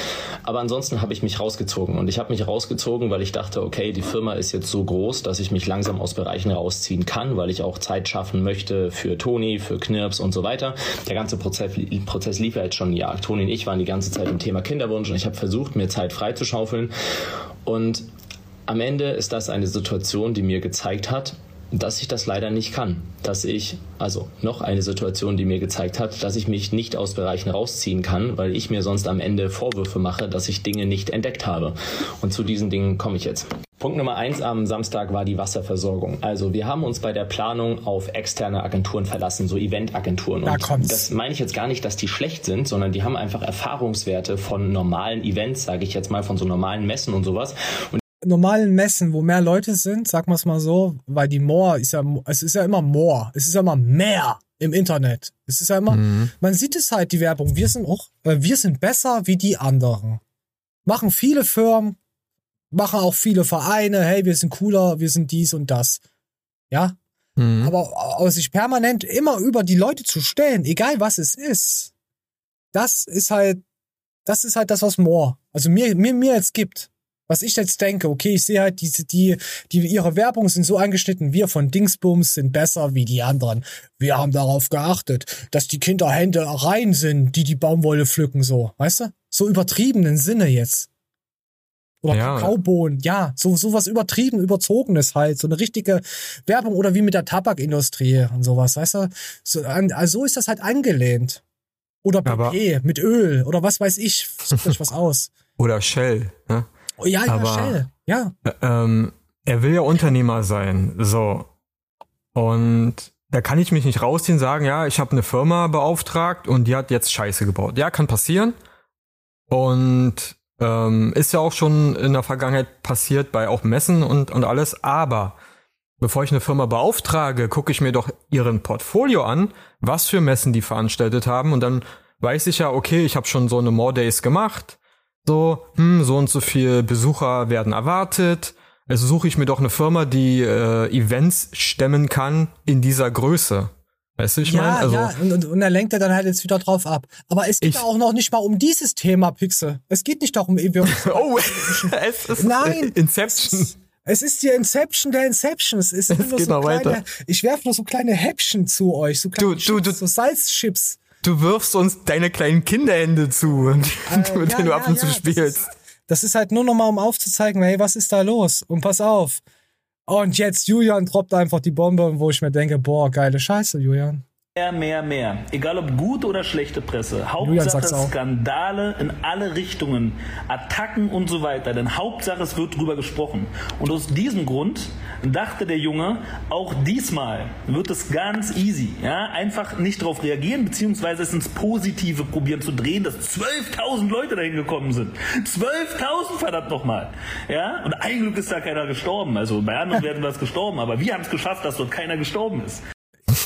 Aber ansonsten habe ich mich rausgezogen. Und ich habe mich rausgezogen, weil ich dachte, okay, die Firma ist jetzt so groß, dass ich mich langsam aus Bereichen rausziehen kann, weil ich auch Zeit schaffen möchte für Toni, für Knirps und so weiter. Der ganze Prozess, Prozess lief ja jetzt schon ein Jahr. Toni und ich waren die ganze Zeit im Thema Kinderwunsch und ich habe versucht, mir Zeit freizuschaufeln. Und am Ende ist das eine Situation, die mir gezeigt hat, dass ich das leider nicht kann. Dass ich, also noch eine Situation, die mir gezeigt hat, dass ich mich nicht aus Bereichen rausziehen kann, weil ich mir sonst am Ende Vorwürfe mache, dass ich Dinge nicht entdeckt habe. Und zu diesen Dingen komme ich jetzt. Punkt Nummer eins am Samstag war die Wasserversorgung. Also wir haben uns bei der Planung auf externe Agenturen verlassen, so Eventagenturen. Da kommt's. das meine ich jetzt gar nicht, dass die schlecht sind, sondern die haben einfach Erfahrungswerte von normalen Events, sage ich jetzt mal, von so normalen Messen und sowas. Und normalen Messen, wo mehr Leute sind, sag mal's mal so, weil die More ist ja, es ist ja immer more, es ist ja immer mehr im Internet. Es ist ja immer, Mhm. man sieht es halt, die Werbung. Wir sind auch, äh, wir sind besser wie die anderen. Machen viele Firmen, machen auch viele Vereine, hey, wir sind cooler, wir sind dies und das. Ja, Mhm. aber, aber sich permanent immer über die Leute zu stellen, egal was es ist, das ist halt, das ist halt das, was Moore, also mir, mir, mir jetzt gibt. Was ich jetzt denke, okay, ich sehe halt diese, die, die, ihre Werbung sind so angeschnitten, wir von Dingsbums sind besser wie die anderen. Wir haben darauf geachtet, dass die Kinderhände rein sind, die die Baumwolle pflücken, so, weißt du? So übertriebenen Sinne jetzt. Oder Ja. Kakaobohnen, ja, so, so was übertrieben, überzogenes halt, so eine richtige Werbung oder wie mit der Tabakindustrie und sowas, weißt du? So, an, also so ist das halt angelehnt. Oder PP mit Öl oder was weiß ich, sucht euch was [LAUGHS] aus. Oder Shell. Ne? Oh, ja, ja, Aber- Shell, ja. Ähm, er will ja Unternehmer sein. So. Und da kann ich mich nicht rausziehen und sagen, ja, ich habe eine Firma beauftragt und die hat jetzt Scheiße gebaut. Ja, kann passieren. Und ähm, ist ja auch schon in der Vergangenheit passiert bei auch Messen und, und alles. Aber bevor ich eine Firma beauftrage, gucke ich mir doch ihren Portfolio an, was für Messen die veranstaltet haben. Und dann weiß ich ja, okay, ich habe schon so eine More Days gemacht. So, hm, so und so viel Besucher werden erwartet. Also suche ich mir doch eine Firma, die äh, Events stemmen kann in dieser Größe. Weißt du, ich ja, meine? Also, ja, und, und, und er lenkt er dann halt jetzt wieder drauf ab. Aber es geht Ich- auch noch nicht mal um dieses Thema, Pixel. Es geht nicht darum, wir, [LAUGHS] oh, [LAUGHS] es ist Nein. Inception. Es ist die Inception der Inception. Es nur geht so noch kleine, weiter. Ich werfe nur so kleine Häppchen zu euch, so kleine Du- du- Chips, du- so Salzchips. Du wirfst uns deine kleinen Kinderhände zu, Äh, [LAUGHS] mit ja, denen du ab und zu spielst. Das ist halt nur nochmal, um aufzuzeigen, hey, was ist da los? Und pass auf. Und jetzt Julian droppt einfach die Bombe, wo ich mir denke, boah, geile Scheiße, Julian. Mehr, mehr, mehr. Egal ob gute oder schlechte Presse. Hauptsache. Skandale in alle Richtungen, Attacken und so weiter. Denn Hauptsache es wird drüber gesprochen. Und aus diesem Grund dachte der Junge, auch diesmal wird es ganz easy. Ja? Einfach nicht darauf reagieren, beziehungsweise es ins Positive probieren zu drehen, dass 12.000 Leute dahin gekommen sind. 12.000 verdammt nochmal. Ja? Und ein Glück ist da keiner gestorben. Also bei anderen werden was gestorben, aber wir haben es geschafft, dass dort keiner gestorben ist.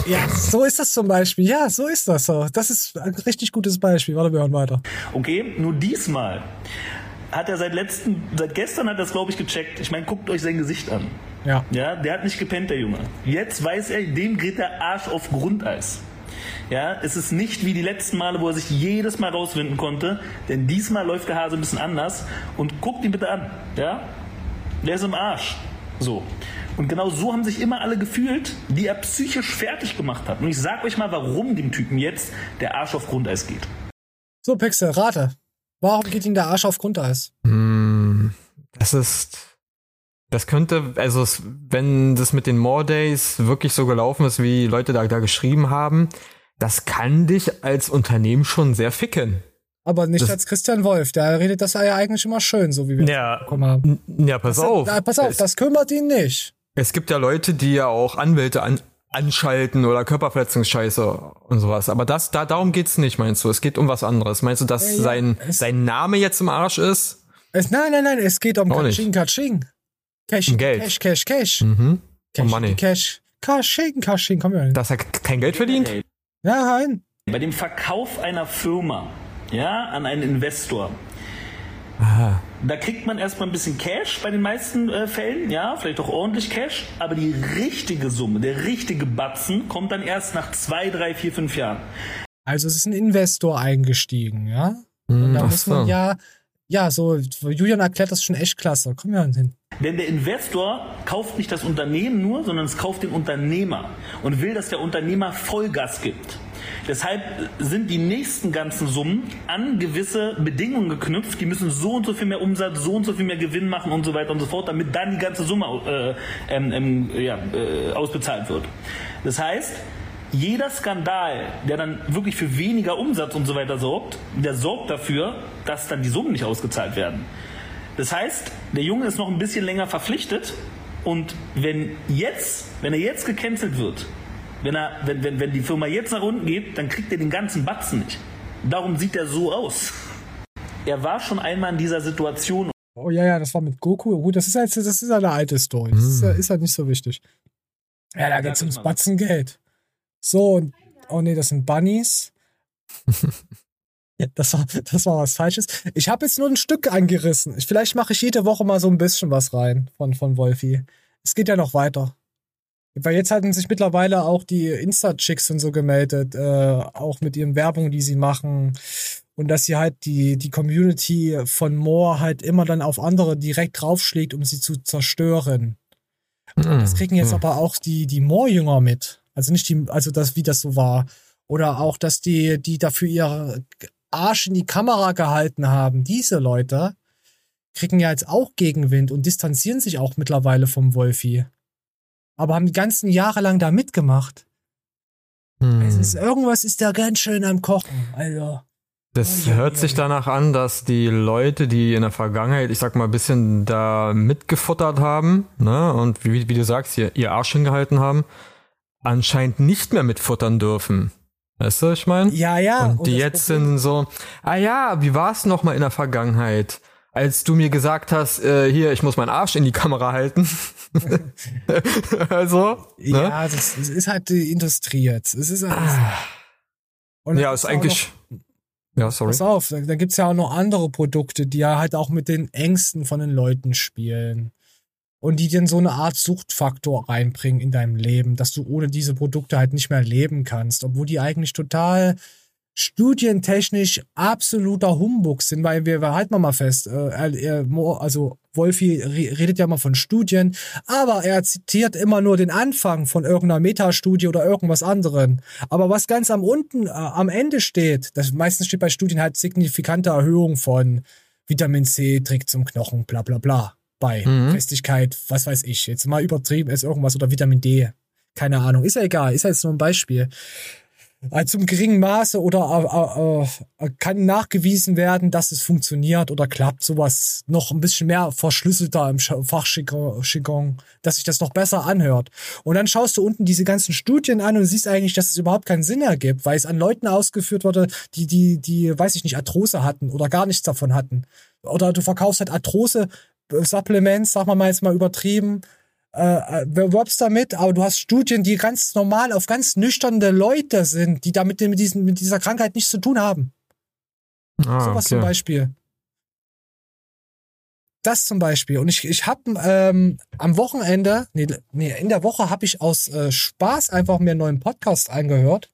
Ja, so ist das zum Beispiel. Ja, so ist das so. Das ist ein richtig gutes Beispiel. Warte, wir hören weiter. Okay, nur diesmal hat er seit letzten, seit gestern hat er es glaube ich gecheckt. Ich meine, guckt euch sein Gesicht an. Ja. Ja, der hat nicht gepennt, der Junge. Jetzt weiß er, dem geht der Arsch auf Grundeis. Ja, es ist nicht wie die letzten Male, wo er sich jedes Mal rauswinden konnte, denn diesmal läuft der Hase ein bisschen anders und guckt ihn bitte an. Ja, der ist im Arsch. So. Und genau so haben sich immer alle gefühlt, die er psychisch fertig gemacht hat. Und ich sag euch mal, warum dem Typen jetzt der Arsch auf Grundeis geht. So, Pixel, rate. Warum geht ihm der Arsch auf Grundeis? Hm, das ist. Das könnte, also es, wenn das mit den More Days wirklich so gelaufen ist, wie Leute da, da geschrieben haben, das kann dich als Unternehmen schon sehr ficken. Aber nicht Das- als Christian Wolf. Der redet das ja eigentlich immer schön, so wie wir Ja. es bekommen haben. Ja, pass auf. Na, pass auf, Es, das kümmert ihn nicht. Es gibt ja Leute, die ja auch Anwälte an, anschalten oder Körperverletzungsscheiße und sowas. Aber das, da, darum geht's nicht, meinst du? Es geht um was anderes. Meinst du, dass Ja, ja, sein, sein Name jetzt im Arsch ist? Es, nein, nein, nein, es geht um Auch nicht. Kaching, Kaching. Cash, Um Geld. Cash, Cash, Cash. Mhm. Cash, Um Money. Cash. Kaching, Kaching, komm her. Dass er kein Geld verdient? Ja, nein. Bei dem Verkauf einer Firma ja, an einen Investor, da kriegt man erstmal ein bisschen Cash bei den meisten äh, Fällen, ja, vielleicht auch ordentlich Cash, aber die richtige Summe, der richtige Batzen kommt dann erst nach zwei, drei, vier, fünf Jahren. Also es ist ein Investor eingestiegen, ja? Und da Hm, ach muss man so. ja, ja, so, Julian erklärt das schon echt klasse. Komm her hin. Denn der Investor kauft nicht das Unternehmen nur, sondern es kauft den Unternehmer und will, dass der Unternehmer Vollgas gibt. Deshalb sind die nächsten ganzen Summen an gewisse Bedingungen geknüpft. Die müssen so und so viel mehr Umsatz, so und so viel mehr Gewinn machen und so weiter und so fort, damit dann die ganze Summe äh, ähm, ähm, ja, äh, ausbezahlt wird. Das heißt, jeder Skandal, der dann wirklich für weniger Umsatz und so weiter sorgt, der sorgt dafür, dass dann die Summen nicht ausgezahlt werden. Das heißt, der Junge ist noch ein bisschen länger verpflichtet und wenn jetzt, wenn er jetzt gecancelt wird, wenn, er, wenn, wenn, wenn die Firma jetzt nach unten geht, dann kriegt er den ganzen Batzen nicht. Darum sieht er so aus. Er war schon einmal in dieser Situation. Oh ja, ja, das war mit Goku. Gut, das ist jetzt, das ist eine alte Story. Das ist, ja- ist halt nicht so wichtig. Ja, da geht's ums Batzengeld. So, und oh nee, das sind Bunnies. [LAUGHS] Ja, das war, das war was Falsches. Ich habe jetzt nur ein Stück angerissen. Ich, vielleicht mache ich jede Woche mal so ein bisschen was rein von, von Wolfi. Es geht ja noch weiter. Weil jetzt hatten sich mittlerweile auch die Insta-Chicks und so gemeldet, äh, auch mit ihren Werbungen, die sie machen. Und dass sie halt die, die Community von Moore halt immer dann auf andere direkt draufschlägt, um sie zu zerstören. Das kriegen jetzt aber auch die, die Moore-Jünger mit. Also nicht die, also das, wie das so war. Oder auch, dass die, die dafür ihre Arsch in die Kamera gehalten haben, diese Leute kriegen ja jetzt auch Gegenwind und distanzieren sich auch mittlerweile vom Wolfi. Aber haben die ganzen Jahre lang da mitgemacht. Hm. Es ist, irgendwas ist da ganz schön am Kochen. Also. Das hört sich danach an, dass die Leute, die in der Vergangenheit, ich sag mal, ein bisschen da mitgefuttert haben, ne, und wie, wie du sagst, ihr, ihr Arsch hingehalten haben, anscheinend nicht mehr mitfuttern dürfen. Weißt du, ich meine? Ja, ja. und die das jetzt sind so, ah ja, wie war es nochmal in der Vergangenheit? Als du mir gesagt hast, äh, hier, ich muss meinen Arsch in die Kamera halten. [LAUGHS] also, ne? Ja, das, das ist halt die Industrie jetzt. Es ist. Und Ah. ja, es ist eigentlich. Ja, sorry. Pass auf, da, da gibt's ja auch noch andere Produkte, die ja halt auch mit den Ängsten von den Leuten spielen. Und die dir so eine Art Suchtfaktor reinbringen in deinem Leben, dass du ohne diese Produkte halt nicht mehr leben kannst, obwohl die eigentlich total studientechnisch absoluter Humbug sind, weil wir, wir halten wir mal fest, äh, also Wolfi re- redet ja mal von Studien, aber er zitiert immer nur den Anfang von irgendeiner Metastudie oder irgendwas anderem. Aber was ganz am unten, äh, am Ende steht, das meistens steht bei Studien halt signifikante Erhöhung von Vitamin C trägt zum Knochen, bla bla bla. Bei Mhm. Festigkeit, was weiß ich, jetzt mal übertrieben ist irgendwas oder Vitamin D. Keine Ahnung, ist ja egal, ist ja jetzt nur ein Beispiel. Also zum geringen Maße oder äh, äh, kann nachgewiesen werden, dass es funktioniert oder klappt. Sowas noch ein bisschen mehr verschlüsselter im Fachjargon, dass sich das noch besser anhört. Und dann schaust du unten diese ganzen Studien an und siehst eigentlich, dass es überhaupt keinen Sinn ergibt, weil es an Leuten ausgeführt wurde, die, die, die, weiß ich nicht, Arthrose hatten oder gar nichts davon hatten. Oder du verkaufst halt Arthrose-Supplements, sag mal jetzt mal übertrieben, äh, äh, wirbst damit, aber du hast Studien, die ganz normal auf ganz nüchterne Leute sind, die damit mit, diesen, mit dieser Krankheit nichts zu tun haben. Ah, Sowas zum okay. Beispiel. Das zum Beispiel. Und ich, ich habe ähm, am Wochenende, nee, nee, in der Woche habe ich aus äh, Spaß einfach mir einen neuen Podcast eingehört.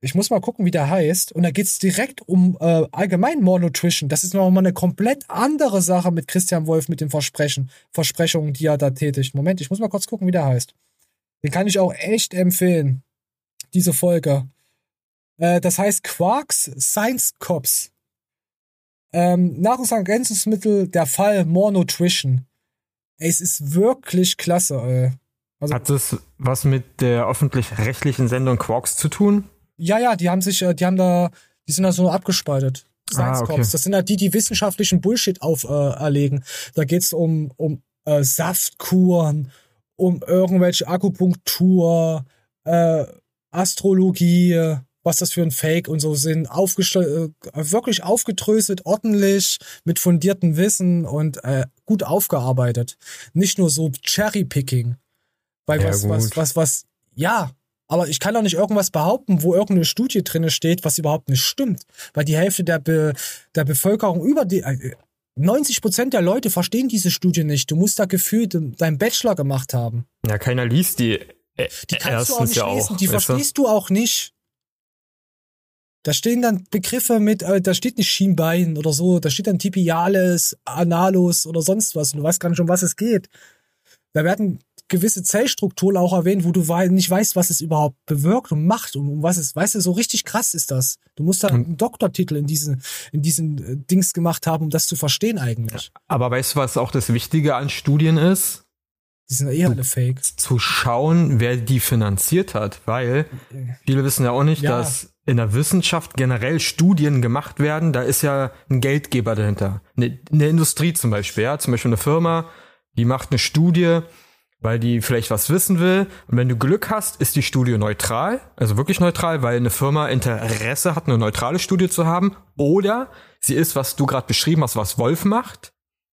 Ich muss mal gucken, wie der heißt. Und da geht's direkt um äh, allgemein More Nutrition. Das ist nochmal eine komplett andere Sache mit Christian Wolf, mit den Versprechen, Versprechungen, die er da tätigt. Moment, ich muss mal kurz gucken, wie der heißt. Den kann ich auch echt empfehlen. Diese Folge. Äh, das heißt Quarks Science Cops. Ähm, Nahrungsergänzungsmittel, der Fall More Nutrition. Ey, es ist wirklich klasse, ey. Also, Hat das was mit der öffentlich-rechtlichen Sendung Quarks zu tun? Ja, ja, die haben sich, äh, die haben da, die sind da so abgespaltet. Science Ah, okay. Cops. Das sind halt die, die wissenschaftlichen Bullshit auferlegen. Äh, erlegen. da geht's um, um äh, Saftkuren, um irgendwelche Akupunktur, äh, Astrologie, was das für ein Fake und so sind, aufgestell äh, wirklich aufgedröselt, ordentlich, mit fundiertem Wissen und äh, gut aufgearbeitet. Nicht nur so Cherry-Picking. Weil Ja, was, was, was, was, ja, aber ich kann doch nicht irgendwas behaupten, wo irgendeine Studie drinne steht, was überhaupt nicht stimmt. Weil die Hälfte der, Be der Bevölkerung über die, äh, 90 Prozent der Leute verstehen diese Studie nicht. Du musst da gefühlt deinen Bachelor gemacht haben. Ja, keiner liest die. äh, Die kannst du auch nicht ja lesen, auch. die weißt du? verstehst du auch nicht. Da stehen dann Begriffe mit, äh, da steht nicht Schienbein oder so, da steht dann Tibialis, Analus oder sonst was. Und du weißt gar nicht, um was es geht. Da werden gewisse Zellstrukturen auch erwähnt, wo du nicht weißt, was es überhaupt bewirkt und macht und um was es, weißt du, so richtig krass ist das. Du musst da einen Doktortitel in diesen, in diesen äh, Dings gemacht haben, um das zu verstehen eigentlich. Aber weißt du, was auch das Wichtige an Studien ist? Die sind eh alle fake. Zu schauen, wer die finanziert hat. Weil viele wissen ja auch nicht, Ja. dass in der Wissenschaft generell Studien gemacht werden. Da ist ja ein Geldgeber dahinter. Eine, eine Industrie zum Beispiel, ja. Zum Beispiel eine Firma, die macht eine Studie, weil die vielleicht was wissen will. Und wenn du Glück hast, ist die Studie neutral, also wirklich neutral, weil eine Firma Interesse hat, eine neutrale Studie zu haben. Oder sie ist, was du gerade beschrieben hast, was Wolf macht,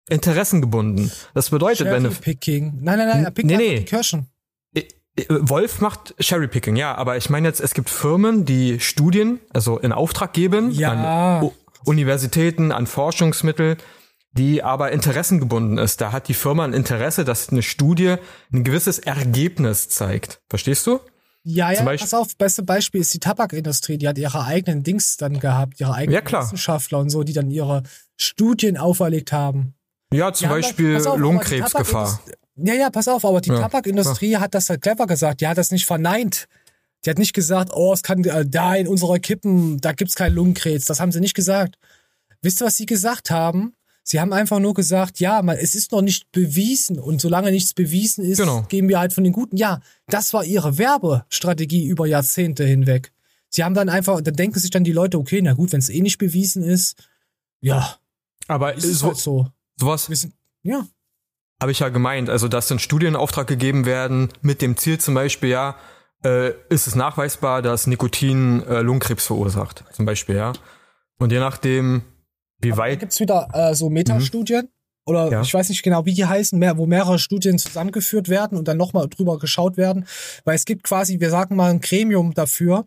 interessengebunden. Das bedeutet, wenn eine, Picking. Nein, nein, nein, er pickt Nee, nee. die Kirschen. Äh, Wolf macht Cherrypicking, ja, aber ich meine jetzt, es gibt Firmen, die Studien, also in Auftrag geben Ja. an Universitäten, an Forschungsmittel, die aber interessengebunden ist. Da hat die Firma ein Interesse, dass eine Studie ein gewisses Ergebnis zeigt. Verstehst du? Ja, ja, Zum Beispiel- pass auf, beste Beispiel ist die Tabakindustrie, die hat ihre eigenen Dings dann gehabt, ihre eigenen Ja. Wissenschaftler und so, die dann ihre Studien auferlegt haben. Ja, zum Die Beispiel pass auf, Lungenkrebsgefahr. Ja, ja, pass auf, aber die Ja, Tabakindustrie hat das halt clever gesagt. Die hat das nicht verneint. Die hat nicht gesagt, oh, es kann äh, da in unserer Kippen, da gibt's keinen Lungenkrebs. Das haben sie nicht gesagt. Wisst ihr, was sie gesagt haben? Sie haben einfach nur gesagt, ja, man, es ist noch nicht bewiesen und solange nichts bewiesen ist, Genau. gehen wir halt von den Guten. Ja, das war ihre Werbestrategie über Jahrzehnte hinweg. Sie haben dann einfach, dann denken sich dann die Leute, okay, na gut, wenn es eh nicht bewiesen ist, ja, Aber ist es so, halt so. sowas sind, ja, habe ich ja gemeint, also dass dann Studien in Auftrag gegeben werden mit dem Ziel zum Beispiel, ja, äh, ist es nachweisbar, dass Nikotin äh, Lungenkrebs verursacht, zum Beispiel, ja. Und je nachdem, wie Da weit, gibt's wieder äh, so Metastudien. Oder Ja. ich weiß nicht genau, wie die heißen, mehr, wo mehrere Studien zusammengeführt werden und dann nochmal drüber geschaut werden. Weil es gibt quasi, wir sagen mal, ein Gremium dafür.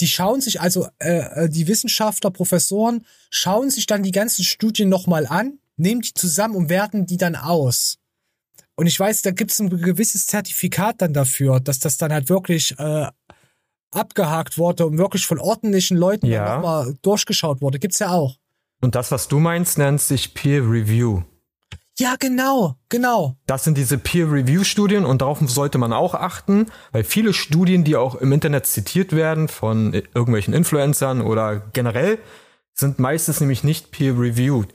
Die schauen sich, also äh, äh, die Wissenschaftler, Professoren, schauen sich dann die ganzen Studien nochmal an, nehmen die zusammen und werten die dann aus. Und ich weiß, da gibt's ein gewisses Zertifikat dann dafür, dass das dann halt wirklich äh, abgehakt wurde und wirklich von ordentlichen Leuten Ja. nochmal durchgeschaut wurde. Gibt's ja auch. Und das, was du meinst, nennt sich Peer Review. Ja, genau, genau. Das sind diese Peer-Review-Studien und darauf sollte man auch achten, weil viele Studien, die auch im Internet zitiert werden von irgendwelchen Influencern oder generell, sind meistens nämlich nicht peer-reviewed.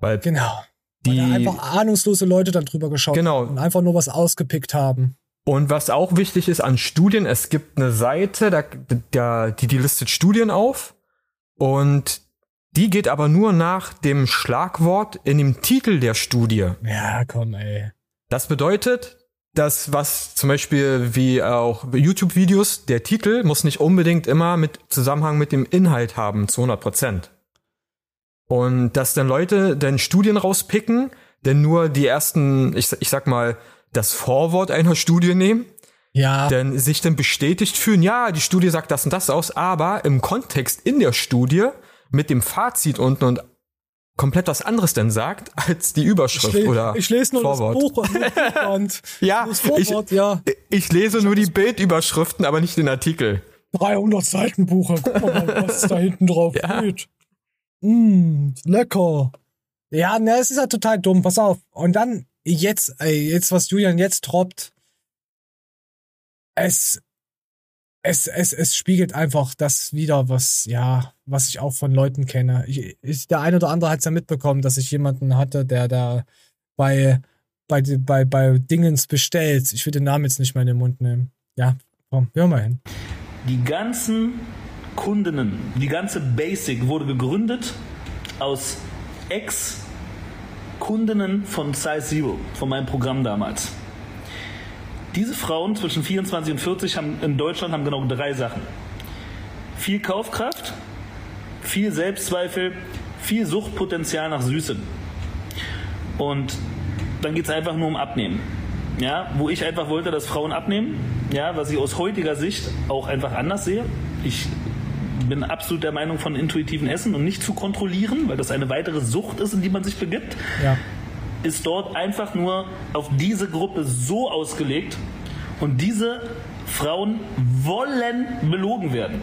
Weil Genau. Weil die, da einfach ahnungslose Leute dann drüber geschaut Genau. haben und einfach nur was ausgepickt haben. Und was auch wichtig ist an Studien, es gibt eine Seite, da, da, die, die listet Studien auf und die geht aber nur nach dem Schlagwort in dem Titel der Studie. Ja, komm, ey. Das bedeutet, dass was zum Beispiel wie auch YouTube-Videos, der Titel muss nicht unbedingt immer mit Zusammenhang mit dem Inhalt haben, zu 100 Prozent. Und dass dann Leute dann Studien rauspicken, denn nur die ersten, ich, ich sag mal, das Vorwort einer Studie nehmen, Ja, denn sich dann bestätigt fühlen, ja, die Studie sagt das und das aus, aber im Kontext in der Studie mit dem Fazit unten und komplett was anderes denn sagt, als die ich, Überschrift le oder ich lese nur Vorwort. das Buch und. [LAUGHS] Ja, das Vorwort, ja. Ich lese nur die Bildüberschriften, aber nicht den Artikel. 300 Seiten Buch. Guck mal, [LAUGHS] was da hinten drauf steht. Mm, lecker. Ja, ne, es ist ja total dumm. Pass auf. Und dann jetzt, ey, jetzt, was Julian jetzt droppt, es, es, es, es spiegelt einfach das wieder, was, ja, was ich auch von Leuten kenne. Ich, ich, der eine oder andere hat es ja mitbekommen, dass ich jemanden hatte, der da bei, bei, bei, bei Dingens bestellt. Ich will den Namen jetzt nicht mehr in den Mund nehmen. Ja, komm, hör mal hin. Die ganzen Kundinnen, die ganze Basic wurde gegründet aus Ex-Kundinnen von Size Zero, von meinem Programm damals. Diese Frauen zwischen 24 und 40 haben in Deutschland haben genau drei Sachen. Viel Kaufkraft, viel Selbstzweifel, viel Suchtpotenzial nach Süßem. Und dann geht es einfach nur um Abnehmen. Ja, wo ich einfach wollte, dass Frauen abnehmen, ja, was ich aus heutiger Sicht auch einfach anders sehe. Ich bin absolut der Meinung von intuitiven Essen und nicht zu kontrollieren, weil das eine weitere Sucht ist, in die man sich begibt Ja. Ist dort einfach nur auf diese Gruppe so ausgelegt und diese Frauen wollen belogen werden.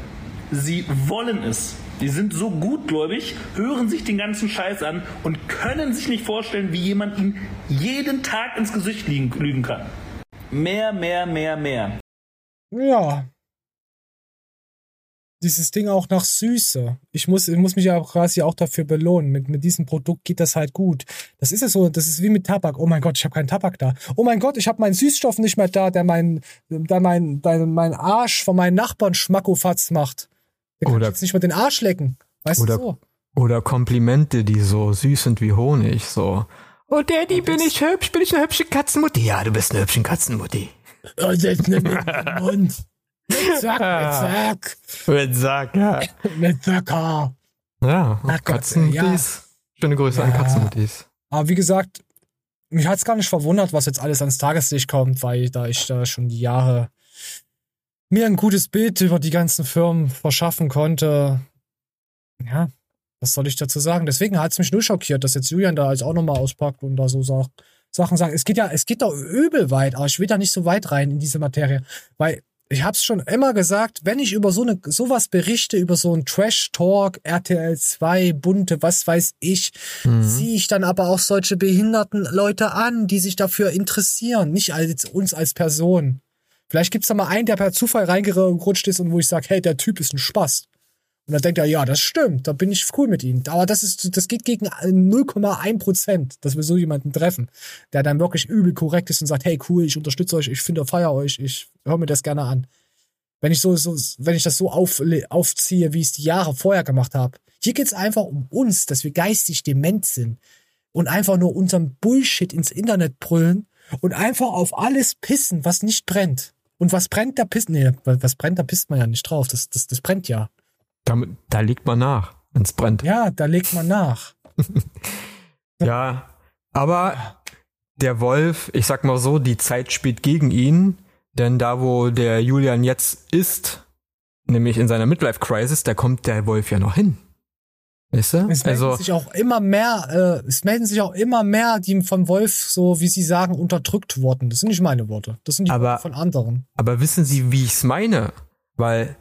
Sie wollen es. Die sind so gutgläubig, hören sich den ganzen Scheiß an und können sich nicht vorstellen, wie jemand ihnen jeden Tag ins Gesicht lügen kann. Mehr, mehr, mehr, mehr. Ja. Dieses Ding auch nach Süße. Ich muss, ich muss mich ja quasi auch dafür belohnen. Mit, mit diesem Produkt geht das halt gut. Das ist ja so, das ist wie mit Tabak. Oh mein Gott, ich habe keinen Tabak da. Oh mein Gott, ich habe meinen Süßstoff nicht mehr da, der mein, der mein, der mein Arsch von meinen Nachbarn Schmackofatz macht. Der kann Oder- jetzt nicht mehr den Arsch lecken. Weißt Oder- du so? Oder Komplimente, die so süß sind wie Honig, so. Oh Daddy, bin ich hübsch? Bin ich eine hübsche Katzenmutti? Ja, du bist eine hübsche Katzenmutti. [LAUGHS] Oh, Mund. Mit Zack, mit Zack, Mit Sack, ja. [LAUGHS] mit Zacker. Ja, Ach Gott, Katzenmuttis. Schöne Grüße an Ja. Katzenmuttis. Aber wie gesagt, mich hat's gar nicht verwundert, was jetzt alles ans Tageslicht kommt, weil da ich da schon die Jahre mir ein gutes Bild über die ganzen Firmen verschaffen konnte. Ja, was soll ich dazu sagen? Deswegen hat es mich nur schockiert, dass jetzt Julian da jetzt auch nochmal auspackt und da so sagt, Sachen sagt. Es geht ja, es geht doch übel weit, aber ich will da nicht so weit rein in diese Materie, weil ich hab's schon immer gesagt, wenn ich über so eine sowas berichte, über so ein Trash Talk, RTL 2, bunte, was weiß ich, Mhm. ziehe ich dann aber auch solche behinderten Leute an, die sich dafür interessieren, nicht als uns als Person. Vielleicht gibt's da mal einen, der per Zufall reingerutscht ist und wo ich sage, hey, der Typ ist ein Spaß. Und dann denkt er, ja, das stimmt, da bin ich cool mit ihm. Aber das ist, das geht gegen 0,1 Prozent, dass wir so jemanden treffen, der dann wirklich übel korrekt ist und sagt, hey, cool, ich unterstütze euch, ich finde, feier euch, ich höre mir das gerne an. Wenn ich so, so wenn ich das so auf, aufziehe, wie ich es die Jahre vorher gemacht habe. Hier geht's einfach um uns, dass wir geistig dement sind und einfach nur unseren Bullshit ins Internet brüllen und einfach auf alles pissen, was nicht brennt. Und was brennt, da pisst, nee, was brennt, da pisst man ja nicht drauf. Das, das, das brennt ja. Damit, da legt man nach, wenn's brennt. Ja, da legt man nach. [LAUGHS] Ja, aber der Wolf, ich sag mal so, die Zeit spielt gegen ihn, denn da, wo der Julian jetzt ist, nämlich in seiner Midlife-Crisis, da kommt der Wolf ja noch hin. Weißt du? Es melden Also, sich auch immer mehr, äh, es melden sich auch immer mehr, die vom Wolf, so wie sie sagen, unterdrückt wurden. Das sind nicht meine Worte. Das sind die Aber- Worte von anderen. aber wissen Sie, wie ich's meine? Weil,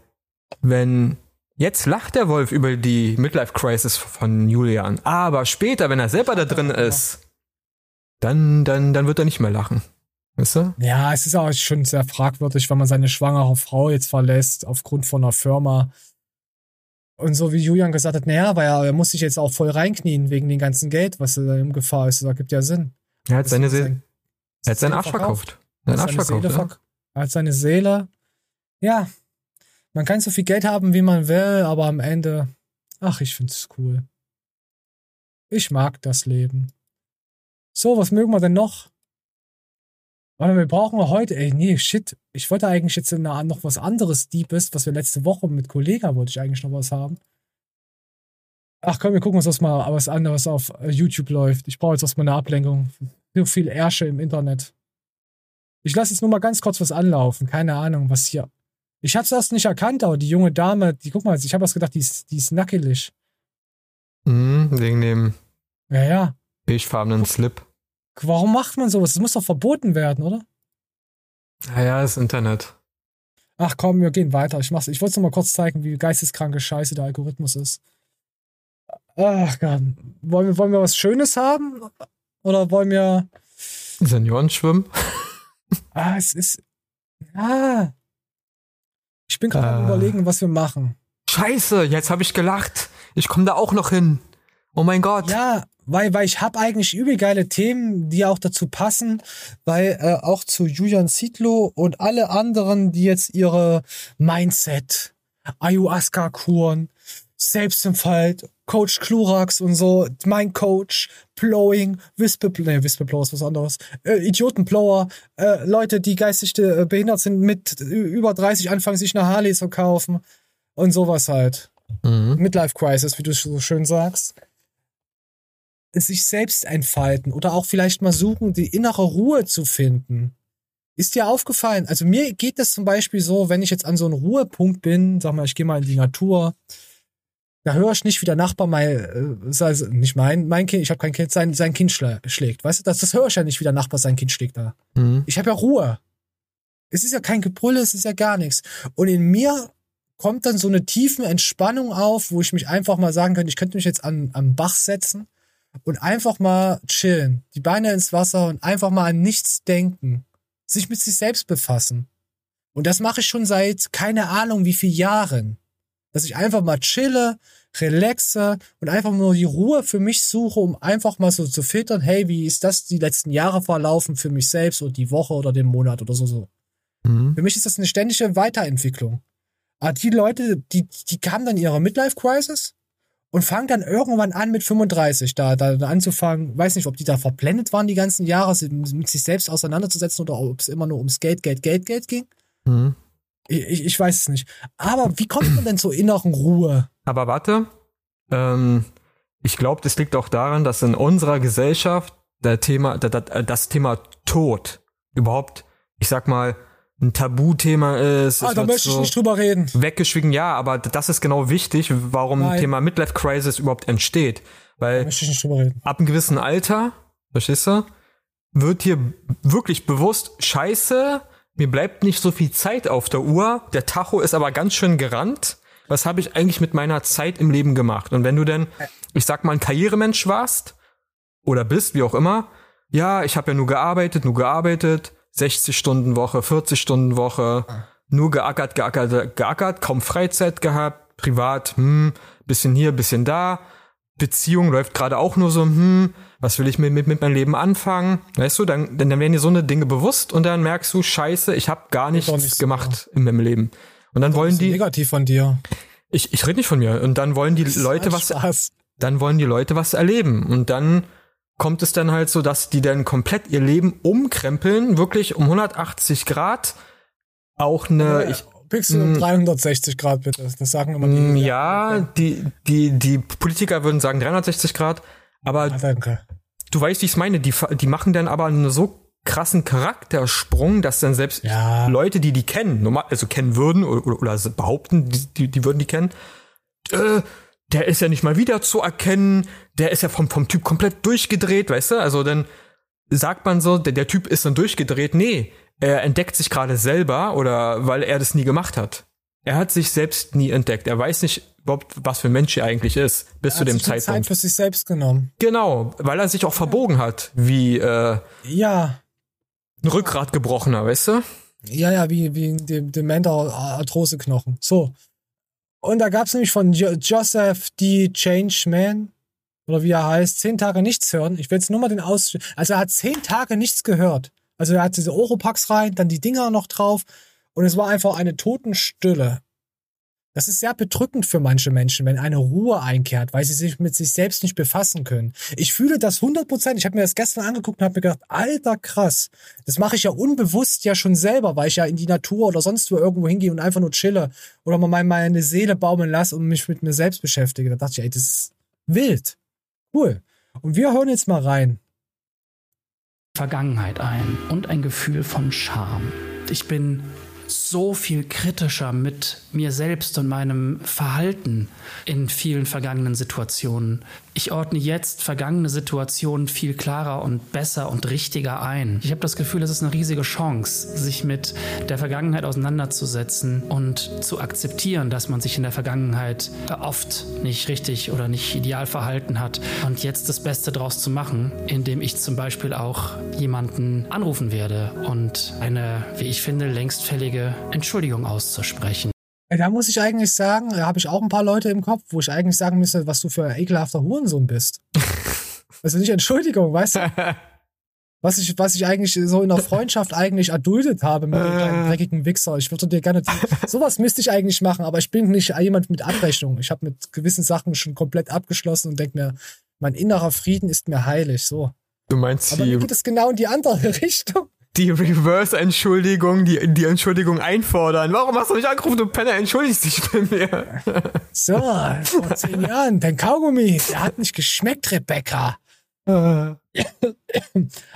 wenn jetzt lacht der Wolf über die Midlife-Crisis von Julian, aber später, wenn er selber da drin ist, dann, dann, dann wird er nicht mehr lachen. Weißt du? Ja, es ist auch schon sehr fragwürdig, wenn man seine schwangere Frau jetzt verlässt aufgrund von einer Firma. Und so wie Julian gesagt hat, naja, weil er, er muss sich jetzt auch voll reinknien wegen dem ganzen Geld, was da in Gefahr ist. Das ergibt ja Sinn. Er hat seine Das Seele, sein- er hat seinen Arsch verkauft. verkauft. Seinen Arsch seine verkauft, er hat seine Seele. Ja, man kann so viel Geld haben, wie man will, aber am Ende, ach, ich find's cool. Ich mag das Leben. So, was mögen wir denn noch? Warte, wir brauchen heute, ey, nee, shit. Ich wollte eigentlich jetzt noch was anderes Deepes, was wir letzte Woche mit Kollega wollte ich eigentlich noch was haben. Ach komm, wir gucken uns das mal was an, was auf äh, YouTube läuft. Ich brauche jetzt erstmal eine Ablenkung. So viel Ärsche im Internet. Ich lasse jetzt nur mal ganz kurz was anlaufen. Keine Ahnung, was hier. Ich hab's erst nicht erkannt, aber die junge Dame, die, guck mal, ich habe erst gedacht, die ist, die ist nackelig. Mhm, wegen dem Ja, ja. beigefarbenen Slip. Warum macht man sowas? Das muss doch verboten werden, oder? Naja, das Internet. Ach komm, wir gehen weiter. Ich mach's. Ich wollte nur mal kurz zeigen, wie geisteskranke Scheiße der Algorithmus ist. Ach Gott. Wollen wir, wollen wir was Schönes haben? Oder wollen wir. Senioren schwimmen. Ah, es ist. Ja. Ich bin gerade am Ah. überlegen, was wir machen. Scheiße, jetzt habe ich gelacht. Ich komme da auch noch hin. Oh mein Gott. Ja, weil, weil ich habe eigentlich übel geile Themen, die auch dazu passen, weil äh, auch zu Julian Zietlow und alle anderen, die jetzt ihre Mindset, Ayahuasca-Kuren, Selbstentfalt, Coach Klurax und so, mein Coach, Plowing, Whistleblower, nee, Whistleblower ist was anderes, äh, Idiotenblower, äh, Leute, die geistig äh, behindert sind, mit über 30 anfangen, sich eine Harley zu kaufen und sowas halt. Mhm. Midlife Crisis, wie du so schön sagst. Sich selbst entfalten oder auch vielleicht mal suchen, die innere Ruhe zu finden. Ist dir aufgefallen? Also mir geht das zum Beispiel so, wenn ich jetzt an so einem Ruhepunkt bin, sag mal, ich gehe mal in die Natur, da höre ich nicht, wie der Nachbar mal, äh, also nicht mein, mein Kind, ich habe kein Kind, sein, sein Kind schlä schlägt. Weißt du, das, das höre ich ja nicht, wie der Nachbar sein Kind schlägt da. Mhm. Ich habe ja Ruhe. Es ist ja kein Gebrülle, es ist ja gar nichts. Und in mir kommt dann so eine tiefen Entspannung auf, wo ich mich einfach mal sagen könnte, ich könnte mich jetzt an, am Bach setzen und einfach mal chillen, die Beine ins Wasser und einfach mal an nichts denken, sich mit sich selbst befassen. Und das mache ich schon seit keine Ahnung wie viel Jahren. Dass ich einfach mal chille, relaxe und einfach nur die Ruhe für mich suche, um einfach mal so zu filtern, hey, wie ist das die letzten Jahre verlaufen für mich selbst oder die Woche oder den Monat oder so so. Mhm. Für mich ist das eine ständige Weiterentwicklung. Aber die Leute, die, die haben dann ihre Midlife-Crisis und fangen dann irgendwann an mit 35 da, da, anzufangen. Weiß nicht, ob die da verblendet waren die ganzen Jahre, sich mit sich selbst auseinanderzusetzen oder ob es immer nur ums Geld, Geld, Geld, Geld ging. Mhm. Ich, ich, ich weiß es nicht. Aber wie kommt man denn zur inneren Ruhe? Aber warte, ähm, ich glaube, das liegt auch daran, dass in unserer Gesellschaft der Thema, da- da- das Thema Tod überhaupt, ich sag mal, ein Tabuthema ist. Ah, da möchte ich so nicht drüber reden. Weggeschwiegen, ja, aber das ist genau wichtig, warum Nein. Thema Midlife Crisis überhaupt entsteht. Weil ich ab einem gewissen Alter, verstehst du, wird hier wirklich bewusst, scheiße, mir bleibt nicht so viel Zeit auf der Uhr, der Tacho ist aber ganz schön gerannt. Was habe ich eigentlich mit meiner Zeit im Leben gemacht? Und wenn du denn, ich sag mal, ein Karrieremensch warst oder bist, wie auch immer, ja, ich habe ja nur gearbeitet, nur gearbeitet, 60 Stunden Woche, 40 Stunden Woche, nur geackert, geackert, geackert, kaum Freizeit gehabt, privat, hm, bisschen hier, bisschen da, Beziehung läuft gerade auch nur so, hm, was will ich mit, mit, mit meinem Leben anfangen? Weißt du, dann, dann, werden dir so eine Dinge bewusst und dann merkst du, scheiße, ich habe gar nichts nicht so. gemacht in meinem Leben. Und dann wollen die, negativ von dir. ich, ich rede nicht von mir, und dann wollen die Leute was, Spaß. dann wollen die Leute was erleben. Und dann kommt es dann halt so, dass die dann komplett ihr Leben umkrempeln, wirklich um 180 Grad. Auch eine, ich, Pixel Mm. 360 Grad bitte. Das sagen immer die. Mm, ja, die, die, die Politiker würden sagen 360 Grad, aber Ah, danke. du weißt, wie ich es meine, die, die machen dann aber einen so krassen Charaktersprung, dass dann selbst Ja. Leute, die die kennen, normal, also kennen würden oder, oder, oder behaupten, die, die, die würden die kennen, äh, der ist ja nicht mal wieder zu erkennen, der ist ja vom, vom Typ komplett durchgedreht, weißt du? Also dann sagt man so, der, der Typ ist dann durchgedreht. Nee, er entdeckt sich gerade selber oder weil er das nie gemacht hat. Er hat sich selbst nie entdeckt. Er weiß nicht überhaupt, was für ein Mensch er eigentlich ist, bis Er zu hat dem sich die Zeit Zeitpunkt. für sich selbst genommen. Genau, weil er sich auch verbogen hat, wie äh, Ja. ein Rückgrat gebrochener, weißt du? Ja, ja, wie, wie dem, dementer Arthroseknochen. So. Und da gab's nämlich von jo Joseph D. Changeman, oder wie er heißt, zehn Tage nichts hören. Ich will jetzt nur mal den Aus... Also er hat zehn Tage nichts gehört. Also er hat diese Oropax rein, dann die Dinger noch drauf und es war einfach eine Totenstille. Das ist sehr bedrückend für manche Menschen, wenn eine Ruhe einkehrt, weil sie sich mit sich selbst nicht befassen können. Ich fühle das 100%. Ich habe mir das gestern angeguckt und habe mir gedacht, alter krass. Das mache ich ja unbewusst ja schon selber, weil ich ja in die Natur oder sonst wo irgendwo hingehe und einfach nur chille oder mal meine Seele baumeln lasse und mich mit mir selbst beschäftige. Da dachte ich, ey, das ist wild. Cool. Und wir hören jetzt mal rein. Vergangenheit ein und ein Gefühl von Scham. Ich bin so viel kritischer mit mir selbst und meinem Verhalten in vielen vergangenen Situationen. Ich ordne jetzt vergangene Situationen viel klarer und besser und richtiger ein. Ich habe das Gefühl, es ist eine riesige Chance, sich mit der Vergangenheit auseinanderzusetzen und zu akzeptieren, dass man sich in der Vergangenheit oft nicht richtig oder nicht ideal verhalten hat und jetzt das Beste draus zu machen, indem ich zum Beispiel auch jemanden anrufen werde und eine, wie ich finde, längst fällige Entschuldigung auszusprechen. Da muss ich eigentlich sagen, da habe ich auch ein paar Leute im Kopf, wo ich eigentlich sagen müsste, was du für ein ekelhafter Hurensohn bist. [LAUGHS] also nicht Entschuldigung, weißt du? [LAUGHS] Was ich, was ich eigentlich so in der Freundschaft eigentlich erduldet habe mit dem kleinen dreckigen Wichser. Ich würde dir gerne, [LAUGHS] sowas müsste ich eigentlich machen, aber ich bin nicht jemand mit Abrechnung. Ich habe mit gewissen Sachen schon komplett abgeschlossen und denke mir, mein innerer Frieden ist mir heilig, so. Du meinst Aber mir geht es genau in die andere Richtung. Die Reverse-Entschuldigung, die, die Entschuldigung einfordern. Warum hast du mich angerufen, du Penner, entschuldigst dich bei mir? [LAUGHS] So, vor zehn Jahren, dein Kaugummi, der hat nicht geschmeckt, Rebecca. [LAUGHS]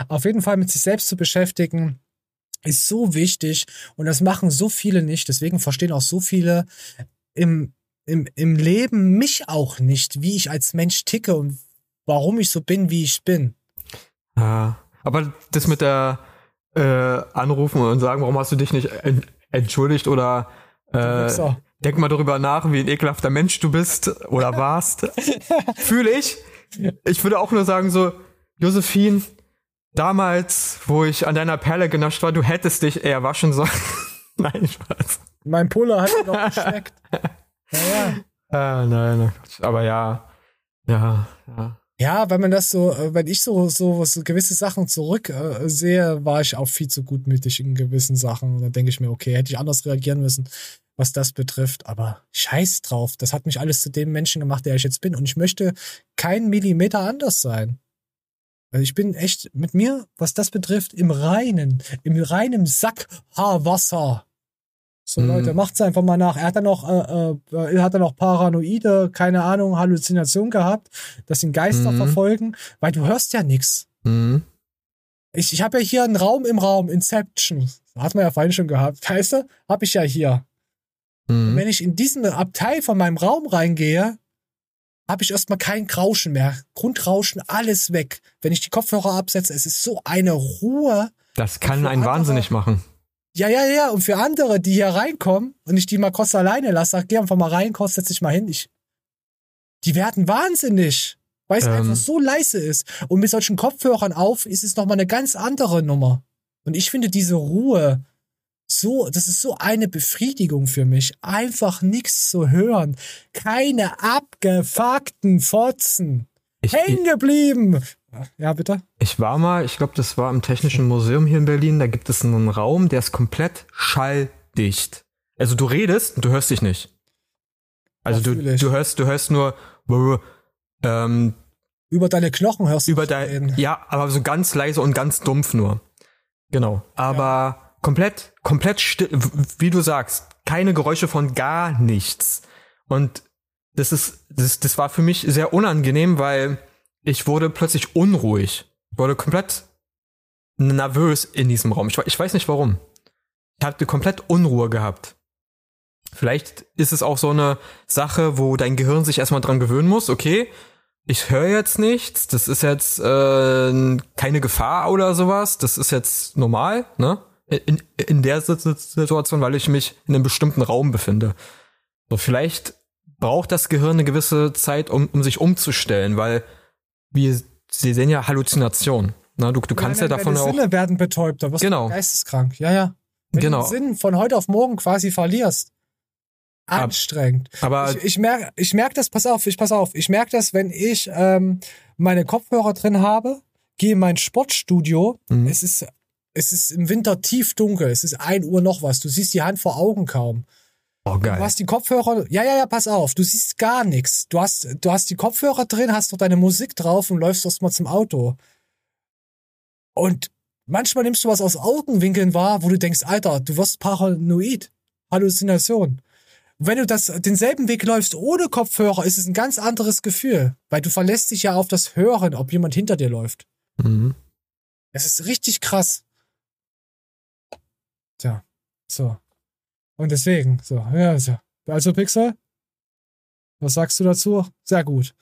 Auf jeden Fall mit sich selbst zu beschäftigen, ist so wichtig und das machen so viele nicht. Deswegen verstehen auch so viele im, im, im Leben mich auch nicht, wie ich als Mensch ticke und warum ich so bin, wie ich bin. Ja, aber das mit der äh, Anrufen und sagen, warum hast du dich nicht en entschuldigt oder äh, denk mal darüber nach, wie ein ekelhafter Mensch du bist oder warst. [LAUGHS] Fühle ich. Ich würde auch nur sagen so, Josephine, damals, wo ich an deiner Perle genascht war, du hättest dich eher waschen sollen. [LAUGHS] Nein, Spaß. Mein Puller hat mir doch geschmeckt. [LAUGHS] Naja. Ah, nein, Quatsch. aber ja, ja, ja. Ja, wenn man das so, äh, wenn ich so, so, so gewisse Sachen zurück äh, war ich auch viel zu gutmütig in gewissen Sachen. Und da denke ich mir, okay, hätte ich anders reagieren müssen, was das betrifft. Aber scheiß drauf. Das hat mich alles zu dem Menschen gemacht, der ich jetzt bin. Und ich möchte keinen Millimeter anders sein. Also ich bin echt mit mir, was das betrifft, im reinen, im reinen Sack Haarwasser. So Mhm. Leute, macht's einfach mal nach. Er hat dann noch, äh, äh, hat dann noch paranoide, keine Ahnung, Halluzination gehabt, dass ihn Geister Mhm. verfolgen, weil du hörst ja nix. Mhm. Ich, ich habe ja hier einen Raum im Raum, Inception. Hat man ja vorhin schon gehabt. Weißt du, hab ich ja hier. Mhm. Wenn ich in diesen Abteil von meinem Raum reingehe, habe ich erstmal kein Rauschen mehr. Grundrauschen, alles weg. Wenn ich die Kopfhörer absetze, es ist so eine Ruhe. Das kann einen wahnsinnig machen. Ja, ja, ja. Und für andere, die hier reinkommen und ich die mal kurz alleine lasse, sag, geh einfach mal rein, kurz, setz dich mal hin. Ich, die werden wahnsinnig, weil es Ähm. einfach so leise ist. Und mit solchen Kopfhörern auf ist es nochmal eine ganz andere Nummer. Und ich finde diese Ruhe so, das ist so eine Befriedigung für mich. Einfach nichts zu hören. Keine abgefuckten Fotzen. Ich, Hängen geblieben. Ja, bitte? ich war mal, ich glaube, das war im Technischen Museum hier in Berlin, da gibt es einen Raum, der ist komplett schalldicht. Also du redest und du hörst dich nicht. Also Ja, du, du hörst, du hörst nur ähm, Über deine Knochen hörst du über dein, ja, aber so ganz leise und ganz dumpf nur. Genau. Aber komplett, komplett still, wie du sagst, keine Geräusche von gar nichts. Und das ist, das, das war für mich sehr unangenehm, weil ich wurde plötzlich unruhig. Ich wurde komplett nervös in diesem Raum. Ich, ich weiß nicht warum. Ich hatte komplett Unruhe gehabt. Vielleicht ist es auch so eine Sache, wo dein Gehirn sich erstmal dran gewöhnen muss, okay, ich höre jetzt nichts, das ist jetzt äh, keine Gefahr oder sowas, das ist jetzt normal, ne? In, in der Sit- Sit- Situation, weil ich mich in einem bestimmten Raum befinde. So, vielleicht braucht das Gehirn eine gewisse Zeit, um, um sich umzustellen, weil wir sie sehen ja Halluzinationen. Na, du, du kannst ja, nein, davon deine auch. Sinne werden betäubt, da wirst Genau. du geisteskrank. Ja, ja. Wenn Genau. du den Sinn von heute auf morgen quasi verlierst. Anstrengend. Aber ich ich merke ich merk das, pass auf, ich pass auf, ich merke das, wenn ich ähm, meine Kopfhörer drin habe, gehe in mein Sportstudio, Mhm. es ist es ist im Winter tief dunkel, es ist 1 Uhr noch was, du siehst die Hand vor Augen kaum. Oh Du geil. hast die Kopfhörer, ja, ja, ja, pass auf, du siehst gar nichts. Du hast, du hast die Kopfhörer drin, hast doch deine Musik drauf und läufst erst mal zum Auto. Und manchmal nimmst du was aus Augenwinkeln wahr, wo du denkst, Alter, du wirst paranoid. Halluzination. Wenn du das, denselben Weg läufst ohne Kopfhörer, ist es ein ganz anderes Gefühl, weil du verlässt dich ja auf das Hören, ob jemand hinter dir läuft. Mhm. Es ist richtig krass. Tja, so. Und deswegen, so, ja, so. Also Pixel, was sagst du dazu? Sehr gut.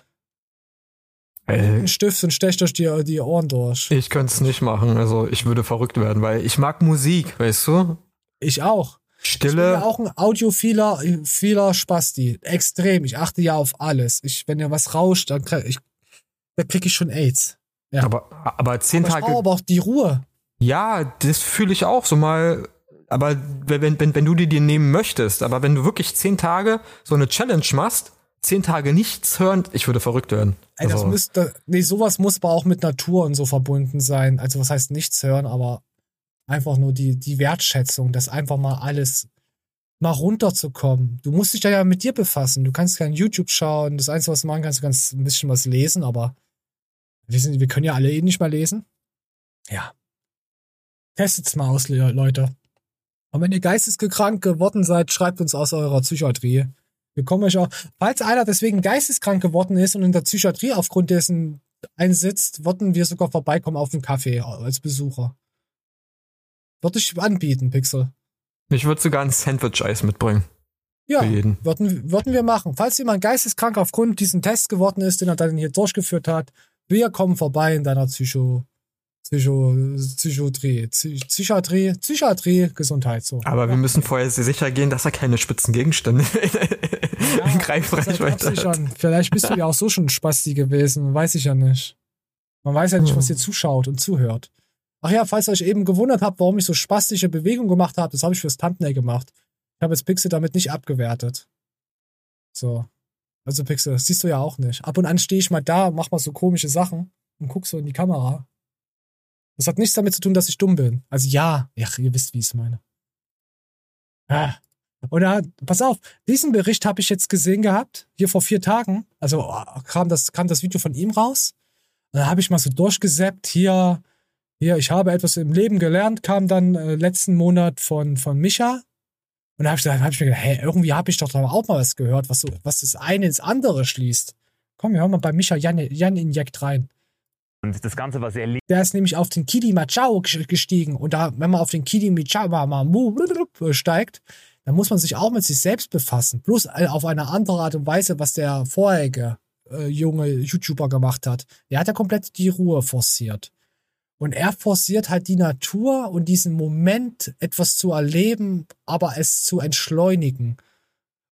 Ey, Ein Stift und stech durch die, die Ohren durch. ich könnte es nicht machen, also ich würde verrückt werden, weil ich mag Musik, weißt du? Ich auch. Ich bin Stille. ja auch ein audiophiler vieler Spasti. Extrem. Ich achte ja auf alles. Ich, wenn ja was rauscht, dann krieg ich, krieg ich schon AIDS. Ja. Aber, aber zehn Aber ich Tage. brauche aber auch die Ruhe. Ja, das fühle ich auch so mal. Aber wenn, wenn, wenn du die dir nehmen möchtest, aber wenn du wirklich zehn Tage so eine Challenge machst, zehn Tage nichts hören, ich würde verrückt werden. Ey, das Also, müsste, nee, sowas muss aber auch mit Natur und so verbunden sein. Also was heißt nichts hören, aber einfach nur die, die Wertschätzung, das einfach mal alles mal runterzukommen. Du musst dich da ja mit dir befassen. Du kannst kein YouTube schauen. Das Einzige, was du machen kannst, du kannst ein bisschen was lesen, aber wir, sind, wir können ja alle eh nicht mal lesen. Ja. Testet's mal aus, Le- Leute. Und wenn ihr geisteskrank geworden seid, schreibt uns aus eurer Psychiatrie. Wir kommen euch auch. Falls einer deswegen geisteskrank geworden ist und in der Psychiatrie aufgrund dessen einsitzt, würden wir sogar vorbeikommen auf einen Kaffee als Besucher. Würde ich anbieten, Pixel. ich würde sogar ein Sandwich-Eis mitbringen. Ja, würden, würden wir machen. Falls jemand geisteskrank aufgrund diesen Tests geworden ist, den er dann hier durchgeführt hat, wir kommen vorbei in deiner Psycho, Psycho, Psychiatrie, Psy- Psychiatrie, Psychiatrie, Gesundheit, so. Aber wir müssen vorher sicher gehen, dass er keine spitzen Gegenstände [LAUGHS] in Greifreichweite das hat. Vielleicht bist du ja auch so schon ein Spasti gewesen, weiß ich ja nicht. Man weiß ja nicht, was ihr zuschaut und zuhört. Ach ja, falls ihr euch eben gewundert habt, warum ich so spastische Bewegungen gemacht habe, das habe ich fürs Thumbnail gemacht. Ich habe jetzt Pixel damit nicht abgewertet. So. Also Pixel, das siehst du ja auch nicht. Ab und an stehe ich mal da, mach mal so komische Sachen und guck so in die Kamera. Das hat nichts damit zu tun, dass ich dumm bin. Also ja, ja, ihr wisst, wie ich es meine. Ah. Oder, pass auf, diesen Bericht habe ich jetzt gesehen gehabt, hier vor vier Tagen. Also oh, kam, das, kam das Video von ihm raus. Und da habe ich mal so durchgesäppt, hier, hier, ich habe etwas im Leben gelernt, kam dann äh, letzten Monat von, von Micha. Und da habe ich, hab ich mir gedacht, hey, irgendwie habe ich doch auch mal was gehört, was, so, was das eine ins andere schließt. Komm, wir hören mal bei Micha Jan, Jan Injekt rein. Und das Ganze war sehr lieb. Der ist nämlich auf den Kilimanjaro ges- gestiegen. Und da, wenn man auf den Kilimanjaro steigt, dann muss man sich auch mit sich selbst befassen. Bloß äh, auf eine andere Art und Weise, was der vorherige äh, junge YouTuber gemacht hat. Der hat ja komplett die Ruhe forciert. Und er forciert halt die Natur und diesen Moment, etwas zu erleben, aber es zu entschleunigen.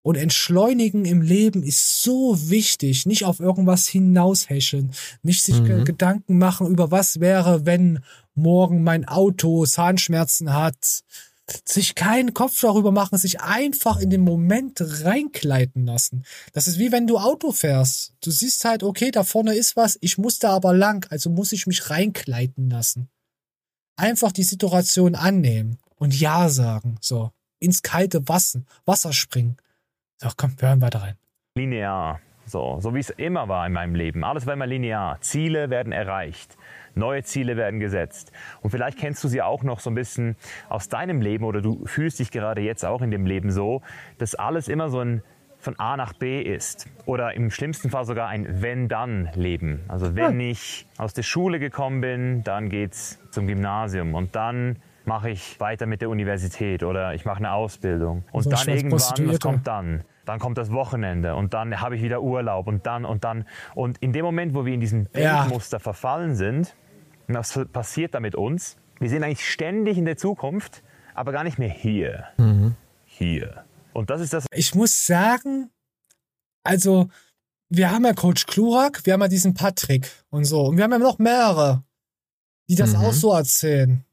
Und entschleunigen im Leben ist so wichtig. Nicht auf irgendwas hinaushäscheln. Nicht sich Mhm. Gedanken machen über was wäre, wenn morgen mein Auto Zahnschmerzen hat. Sich keinen Kopf darüber machen, sich einfach in den Moment reinkleiden lassen. Das ist wie wenn du Auto fährst. Du siehst halt, okay, da vorne ist was, ich muss da aber lang, also muss ich mich reinkleiden lassen. Einfach die Situation annehmen und Ja sagen. So. Ins kalte Wasser, Wasser springen. So, komm, wir hören weiter rein. linear. So, so wie es immer war in meinem Leben. Alles war immer linear. Ziele werden erreicht. Neue Ziele werden gesetzt. Und vielleicht kennst du sie auch noch so ein bisschen aus deinem Leben oder du fühlst dich gerade jetzt auch in dem Leben so, dass alles immer so ein von A nach B ist. Oder im schlimmsten Fall sogar ein Wenn-Dann-Leben. Also wenn ich aus der Schule gekommen bin, dann geht's zum Gymnasium und dann mache ich weiter mit der Universität oder ich mache eine Ausbildung. Und Also dann irgendwann, was kommt dann? Dann kommt das Wochenende und dann habe ich wieder Urlaub und dann und dann. Und in dem Moment, wo wir in diesem Ja. Denkmuster verfallen sind, was passiert da mit uns? Wir sind eigentlich ständig in der Zukunft, aber gar nicht mehr hier. Hier. Und das ist das, Ich muss sagen, also, wir haben ja Coach Klurak, wir haben ja diesen Patrick und so. Und wir haben ja noch mehrere, die das Mhm. auch so erzählen.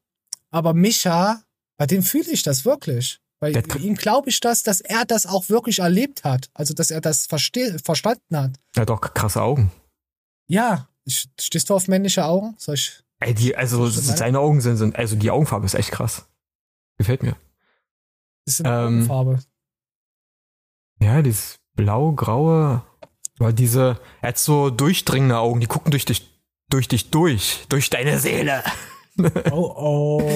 Aber Micha, bei dem fühle ich das wirklich. Bei Der- ihm glaube ich das, dass er das auch wirklich erlebt hat. Also, dass er das verstanden hat. Er hat auch krasse Augen. Ja, stehst du auf männliche Augen? Soll ich? Ey, die, also ne? seine Augen sind, sind, also die Augenfarbe ist echt krass. Gefällt mir. Das ist eine Ähm, Augenfarbe. Ja, dieses blau-graue, weil diese, er hat so durchdringende Augen, die gucken durch dich, durch dich durch, durch deine Seele. Oh, oh.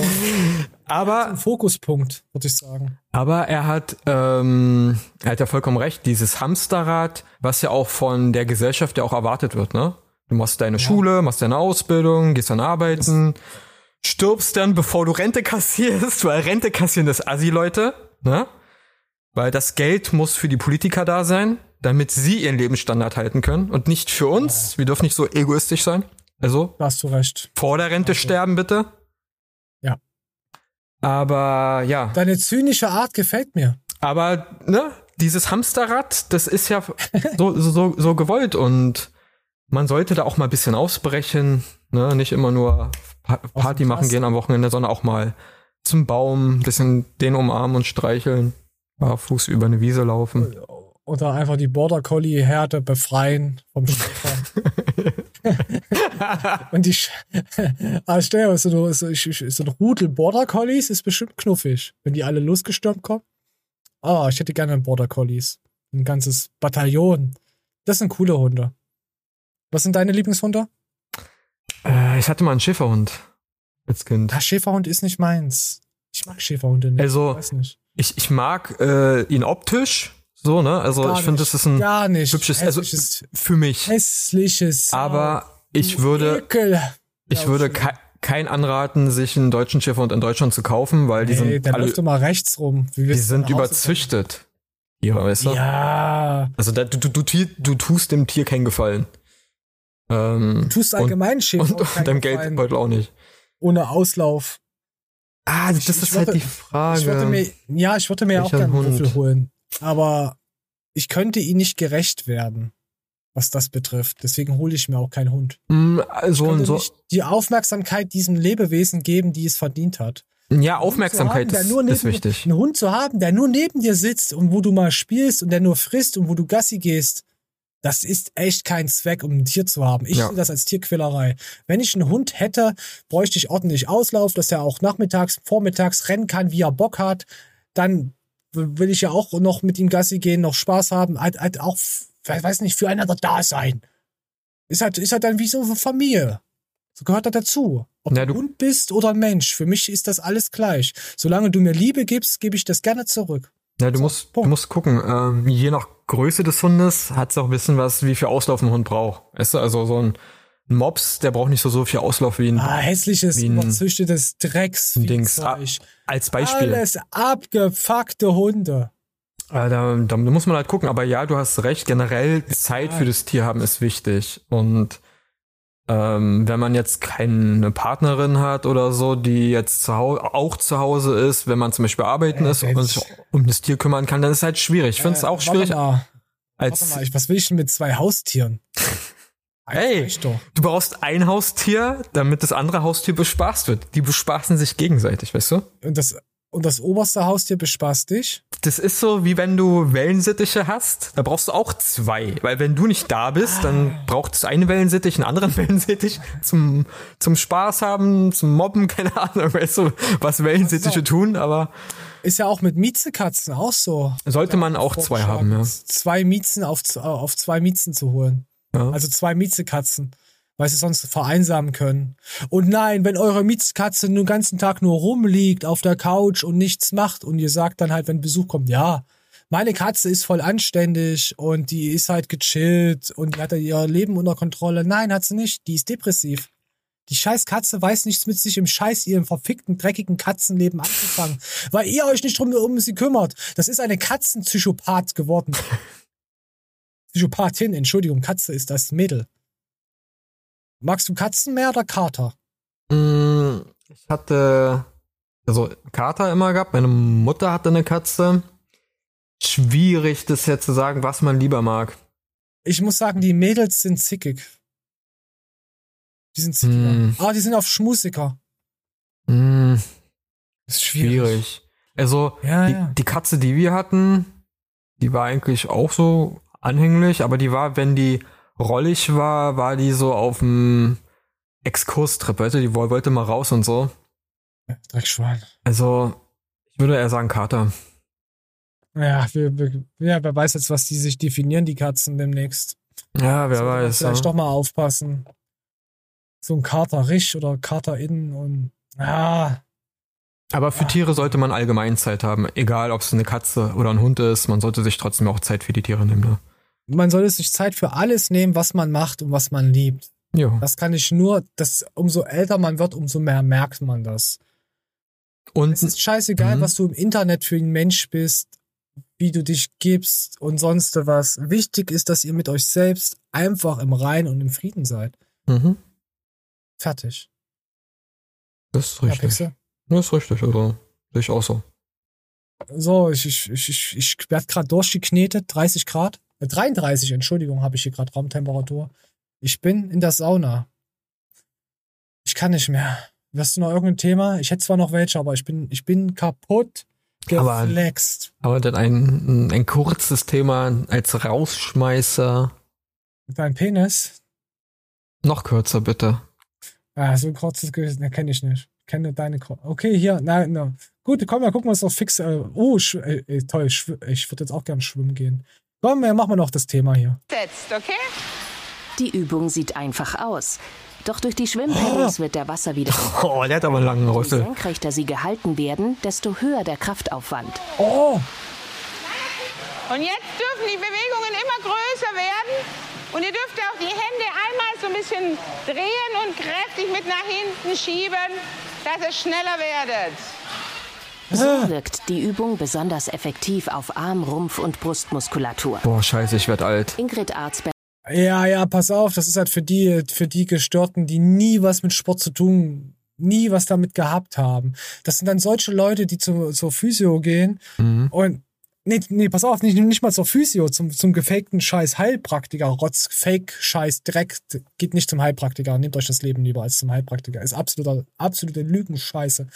Aber Ein Fokuspunkt, würde ich sagen. Aber er hat, ähm, er hat ja vollkommen recht, dieses Hamsterrad, was ja auch von der Gesellschaft ja auch erwartet wird, ne? Du machst deine Schule, machst deine Ausbildung, gehst dann arbeiten, stirbst dann, bevor du Rente kassierst, [LAUGHS] weil Rente kassieren das Assi-Leute, ne? Weil das Geld muss für die Politiker da sein, damit sie ihren Lebensstandard halten können und nicht für uns. Wir dürfen nicht so egoistisch sein. Also, Da hast du recht. vor der Rente sterben bitte. Ja. Aber ja. Deine zynische Art gefällt mir. Aber ne, dieses Hamsterrad, das ist ja so, so, so gewollt und man sollte da auch mal ein bisschen ausbrechen, ne, nicht immer nur Pa- Party machen gehen am Wochenende, sondern auch mal zum Baum, ein bisschen den umarmen und streicheln, barfuß über eine Wiese laufen. Oder einfach die Border Collie Herde befreien vom [LAUGHS] Schäfer. [LAUGHS] Und die, Sch [LAUGHS] ah, stell dir mal, so, eine- so, so ein Rudel Border Collies ist bestimmt knuffig, wenn die alle losgestürmt kommen. Ah, ich hätte gerne einen Border Collies. Ein ganzes Bataillon. Das sind coole Hunde. Was sind deine Lieblingshunde? Äh, ich hatte mal einen Schäferhund als Kind. Ah, Schäferhund ist nicht meins. Ich mag Schäferhunde nicht. Also, ich nicht. Ich, ich mag äh, ihn optisch, so, ne? Also Gar ich finde, das ist ein Gar nicht. hübsches, also für mich. Hässliches. Aber ich würde, Ekel. ich würde ke kein anraten, sich einen deutschen Schäferhund in Deutschland zu kaufen, weil die Nee, sind der alle, immer rechts rum. Die sind überzüchtet. Ja, weißt du? Ja. Also da, du, du, du, du tust dem Tier keinen Gefallen. Ähm, Du tust allgemein Schäfer und, auch und [LAUGHS] deinem. Geldbeutel auch nicht. Ohne Auslauf. Ah, das Ich- ist ich halt würde- die Frage. Ich würde mir, ja, ich würde mir auch Welcher gerne einen Hund? Würfel holen. Aber ich könnte ihn nicht gerecht werden, was das betrifft. Deswegen hole ich mir auch keinen Hund. Mm, Ich so die Aufmerksamkeit diesem Lebewesen geben, die es verdient hat. Ja, Aufmerksamkeit haben, ist, ist wichtig. Einen Hund zu haben, der nur neben dir sitzt und wo du mal spielst und der nur frisst und wo du Gassi gehst, das ist echt kein Zweck, um ein Tier zu haben. Ich Ja. sehe das als Tierquälerei. Wenn ich einen Hund hätte, bräuchte ich ordentlich Auslauf, dass er auch nachmittags, vormittags rennen kann, wie er Bock hat. Dann will ich ja auch noch mit ihm Gassi gehen, noch Spaß haben, halt, halt auch, weiß nicht, füreinander da sein. Ist halt, ist halt dann wie so eine Familie. So gehört das dazu. Ob Ja, du Hund bist oder ein Mensch, für mich ist das alles gleich. Solange du mir Liebe gibst, gebe ich das gerne zurück. Ja, du So, musst, du musst gucken. Ähm, je nach Größe des Hundes hat es auch ein bisschen was, wie viel Auslauf ein Hund braucht. Weißt du, also so ein Mops, der braucht nicht so, so viel Auslauf wie ein, Ah, hässliches, überzüchtetes Drecks. Dings. Als Beispiel. Alles abgefuckte Hunde. Äh, da, da muss man halt gucken, aber ja, du hast recht, generell Zeit für das Tier haben ist wichtig. Und ähm, wenn man jetzt keine Partnerin hat oder so, die jetzt zu Hause, auch zu Hause ist, wenn man zum Beispiel arbeiten ist und sich um das Tier kümmern kann, dann ist es halt schwierig. Ich finde es Äh, auch schwierig. Mal, Als, mal, ich, was will ich denn mit zwei Haustieren? [LAUGHS] hey, du brauchst ein Haustier, damit das andere Haustier bespaßt wird. Die bespaßen sich gegenseitig, weißt du? Und das, und das oberste Haustier bespaßt dich? Das ist so, wie wenn du Wellensittiche hast. Da brauchst du auch zwei. Weil wenn du nicht da bist, dann braucht es eine Wellensittich, einen anderen [LAUGHS] Wellensittich zum, zum Spaß haben, zum Mobben, [LAUGHS] keine Ahnung, weißt du, was Wellensittiche tun, aber Ist ja auch mit Miezekatzen auch so. sollte man auch zwei haben, ja. Zwei Miezen auf, auf zwei Miezen zu holen. Ja. Also zwei Miezekatzen. Weil sie sonst vereinsamen können. Und nein, wenn eure Miezekatze den ganzen Tag nur rumliegt auf der Couch und nichts macht und ihr sagt dann halt, wenn Besuch kommt, ja, meine Katze ist voll anständig und die ist halt gechillt und die hat ihr Leben unter Kontrolle. Nein, hat sie nicht. Die ist depressiv. Die scheiß Katze weiß nichts mit sich im Scheiß ihrem verfickten, dreckigen Katzenleben anzufangen, weil ihr euch nicht drum um sie kümmert. Das ist eine Katzenpsychopath geworden. [LAUGHS] Psychopathin, Entschuldigung, Katze ist das Mädel. Magst du Katzen mehr oder Kater? Mm, Ich hatte also Kater immer gehabt. Meine Mutter hatte eine Katze. Schwierig, das jetzt zu sagen, was man lieber mag. Ich muss sagen, die Mädels sind zickig. Die sind zickiger. Hm. Ah, die sind auf schmusiger. Mm, ist schwierig. Also Ja, die, ja. die Katze, die wir hatten, die war eigentlich auch so anhänglich, aber die war, wenn die rollig war, war die so auf dem Exkurstrip, weißt du, die woll- wollte mal raus und so. Dreckschwein. Also, ich würde eher sagen Kater. Ja, wir, wir, ja, wer weiß jetzt, was die sich definieren, die Katzen demnächst. Ja, wer man weiß. Vielleicht ja. doch mal aufpassen. So ein Kater Rich oder Kater Innen und ja, Aber für Tiere sollte man allgemein Zeit haben. Egal, ob es eine Katze oder ein Hund ist, man sollte sich trotzdem auch Zeit für die Tiere nehmen. Ne? Man sollte sich Zeit für alles nehmen, was man macht und was man liebt. Ja. Das kann ich nur, das, umso älter man wird, umso mehr merkt man das. Und es ist scheißegal, Mhm. was du im Internet für ein Mensch bist, wie du dich gibst und sonst was. Wichtig ist, dass ihr mit euch selbst einfach im Reinen und im Frieden seid. Mhm. Fertig. Das ist Ja, richtig. Pixel? das ist richtig, also sehe ich auch so. So, ich, ich, ich, ich, ich werde gerade durchgeknetet, 30 Grad. Äh, 33, Entschuldigung, habe ich hier gerade Raumtemperatur. Ich bin in der Sauna. Ich kann nicht mehr. Hast du noch irgendein Thema? Ich hätte zwar noch welche, aber ich bin, ich bin kaputt Aber- geflext. Aber dann ein, ein kurzes Thema als Rausschmeißer. Dein Penis? Noch kürzer, bitte. Ah, so ein kurzes Gewissen, ne, kenne ich nicht. Kenne deine. Ko okay, hier, nein, na. Gut, komm, dann gucken wir uns doch fix. Äh, oh, äh, äh, toll, ich würde jetzt auch gern schwimmen gehen. Komm, machen wir noch das Thema hier. Setzt, okay? Die Übung sieht einfach aus. Doch durch die Schwimmpedals wird der Wasserwiderstand. [LAUGHS] Oh, der hat aber einen langen Je Rüssel. senkrechter sie gehalten werden, desto höher der Kraftaufwand. Oh! Und jetzt dürfen die Bewegungen immer größer werden. Und ihr dürft auch die Hände einmal so ein bisschen drehen und kräftig mit nach hinten schieben, dass ihr schneller werdet. So wirkt die Übung besonders effektiv auf Arm-, Rumpf- und Brustmuskulatur. Boah, scheiße, ich werd alt. Ingrid Arzberg Ja, ja, pass auf, das ist halt für die, für die Gestörten, die nie was mit Sport zu tun, nie was damit gehabt haben. Das sind dann solche Leute, die zu, zur Physio gehen Mhm. und Nee, nee, pass auf, nicht, nicht mal zur Physio, zum, zum gefakten Scheiß Heilpraktiker. Rotz, Fake, Scheiß, Dreck. Geht nicht zum Heilpraktiker. Nehmt euch das Leben lieber als zum Heilpraktiker. Ist absoluter, absolute Lügenscheiße.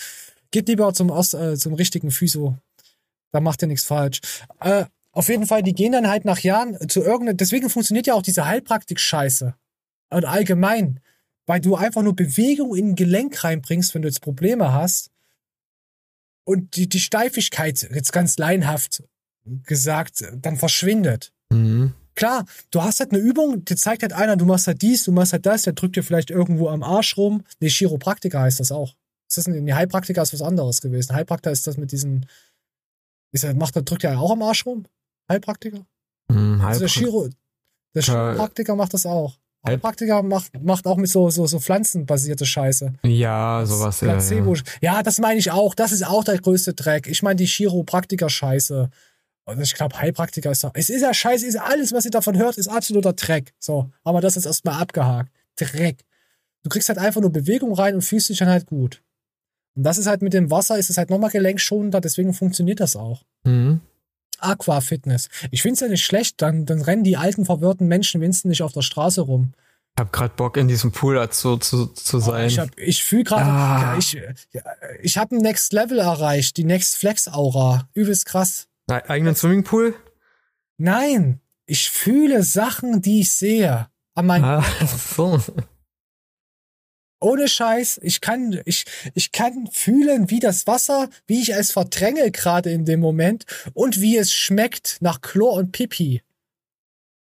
Geht lieber zum, Ost, äh, zum richtigen Physio. Da macht ihr nichts falsch. Äh, auf jeden Fall, die gehen dann halt nach Jahren zu irgendeiner, deswegen funktioniert ja auch diese Heilpraktik-Scheiße. Und allgemein. Weil du einfach nur Bewegung in ein Gelenk reinbringst, wenn du jetzt Probleme hast. Und die, die Steifigkeit, jetzt ganz laienhaft gesagt, dann verschwindet. Mhm. Klar, du hast halt eine Übung, dir zeigt halt einer, du machst halt dies, du machst halt das, der drückt dir vielleicht irgendwo am Arsch rum. Nee, Chiropraktiker heißt das auch. Ist das ein, nee, Heilpraktiker ist was anderes gewesen. Heilpraktiker ist das mit diesen, ist er, macht drückt er auch am Arsch rum? Heilpraktiker? Mhm, Also der Chiro, der Ja. Chiropraktiker macht das auch. Heilpraktiker macht, macht auch mit so, so, so pflanzenbasierte Scheiße. Ja, sowas. Ja, Placebo. ja. Ja, das meine ich auch. Das ist auch der größte Dreck. Ich meine die Chiropraktiker-Scheiße. Also ich glaube, Heilpraktiker ist doch. Es ist ja scheiße, ist alles, was ihr davon hört, ist absoluter Dreck. So, aber das ist erstmal abgehakt. Dreck. Du kriegst halt einfach nur Bewegung rein und fühlst dich dann halt gut. Und das ist halt mit dem Wasser, ist es halt nochmal gelenkschonender, deswegen funktioniert das auch. Mhm. Aquafitness. Ich finde es ja nicht schlecht, dann, dann rennen die alten, verwirrten Menschen wenigstens nicht auf der Straße rum. Ich hab grad Bock, in diesem Pool dazu zu, zu sein. Ich, hab- ich fühle gerade, Ah. ja, ich, ja, ich habe ein Next Level erreicht, die Next Flex Aura. Übelst krass. E- eigenen Swimmingpool? Nein, ich fühle Sachen, die ich sehe. An meinem Ah, [LAUGHS] so. Ohne Scheiß, ich kann, ich, ich kann fühlen, wie das Wasser, wie ich es verdränge gerade in dem Moment und wie es schmeckt nach Chlor und Pipi.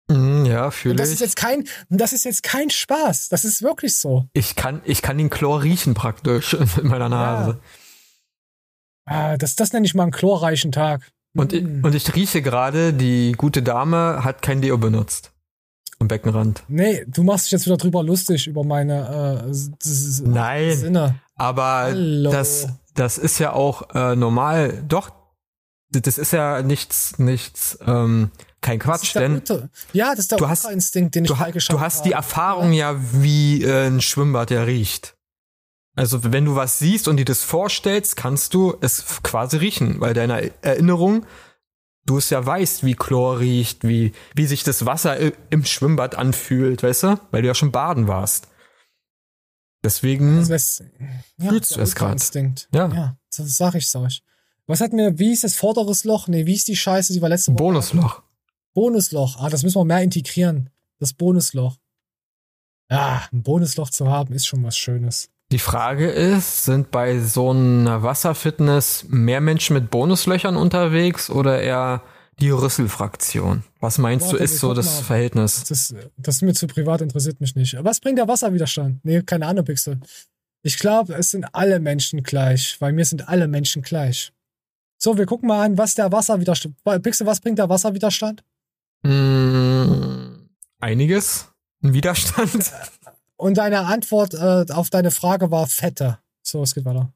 Mhm, ja, fühle Und das ich. ist jetzt kein, das ist jetzt kein Spaß. Das ist wirklich so. Ich kann, ich kann den Chlor riechen praktisch [LAUGHS] in meiner Nase. Ah, das, das nenne ich mal einen chlorreichen Tag. Und, ich, und ich rieche gerade, die gute Dame hat kein Deo benutzt. Am Beckenrand. Nee, du machst dich jetzt wieder drüber lustig über meine äh, Nein. Sinne. Aber Hallo. das, das ist ja auch äh, normal. Doch, das ist ja nichts, nichts, ähm, kein Quatsch, der denn ja, das ist der du hast- Ultra-Instinkt, den ich du, ha- du hast die. Erfahrung ja, wie äh, ein Schwimmbad ja riecht. Also wenn du was siehst und dir das vorstellst, kannst du es quasi riechen, weil deine Erinnerung, du es ja weißt, wie Chlor riecht, wie, wie sich das Wasser im Schwimmbad anfühlt, weißt du? Weil du ja schon baden warst. Deswegen wär's- ja, fühlst du es gerade. Ja. Ja, das sag ich euch. Was hat mir, wie ist das vorderes Loch? Nee, wie ist die Scheiße, die war letzte Woche? Bonusloch. Bonusloch. Ah, das müssen wir mehr integrieren. Das Bonusloch. Ja, ein Bonusloch zu haben, ist schon was Schönes. Die Frage ist, sind bei so einer Wasserfitness mehr Menschen mit Bonuslöchern unterwegs oder eher die Rüsselfraktion? Was meinst Warte, du, ist so das mal. Verhältnis? Das, das ist mir zu privat, interessiert mich nicht. Was bringt der Wasserwiderstand? Nee, keine Ahnung, Pixel. Ich glaube, es sind alle Menschen gleich, weil mir sind alle Menschen gleich. So, wir gucken mal an, was der Wasserwiderstand. Pixel, was bringt der Wasserwiderstand? Mm, einiges. Ein Widerstand. [LAUGHS] Und deine Antwort äh, auf deine Frage war Fette. So, es geht weiter.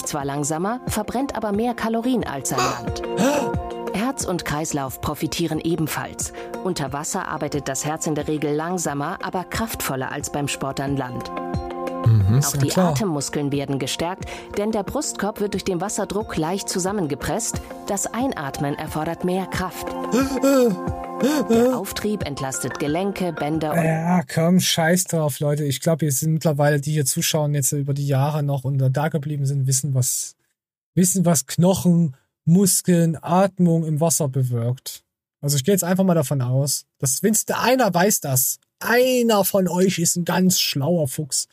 Zwar langsamer, verbrennt aber mehr Kalorien als sein Land. [GASPS] Herz und Kreislauf profitieren ebenfalls. Unter Wasser arbeitet das Herz in der Regel langsamer, aber kraftvoller als beim Sport an Land. Mhm, Auch die Atemmuskeln werden gestärkt, denn der Brustkorb wird durch den Wasserdruck leicht zusammengepresst. Das Einatmen erfordert mehr Kraft. Der Auftrieb entlastet Gelenke, Bänder und Ja, komm, scheiß drauf, Leute. Ich glaube, hier sind mittlerweile, die hier zuschauen, jetzt über die Jahre noch und da geblieben sind, wissen, was, wissen, was Knochen, Muskeln, Atmung im Wasser bewirkt. Also ich gehe jetzt einfach mal davon aus, dass wenigstens einer weiß das. Einer von euch ist ein ganz schlauer Fuchs.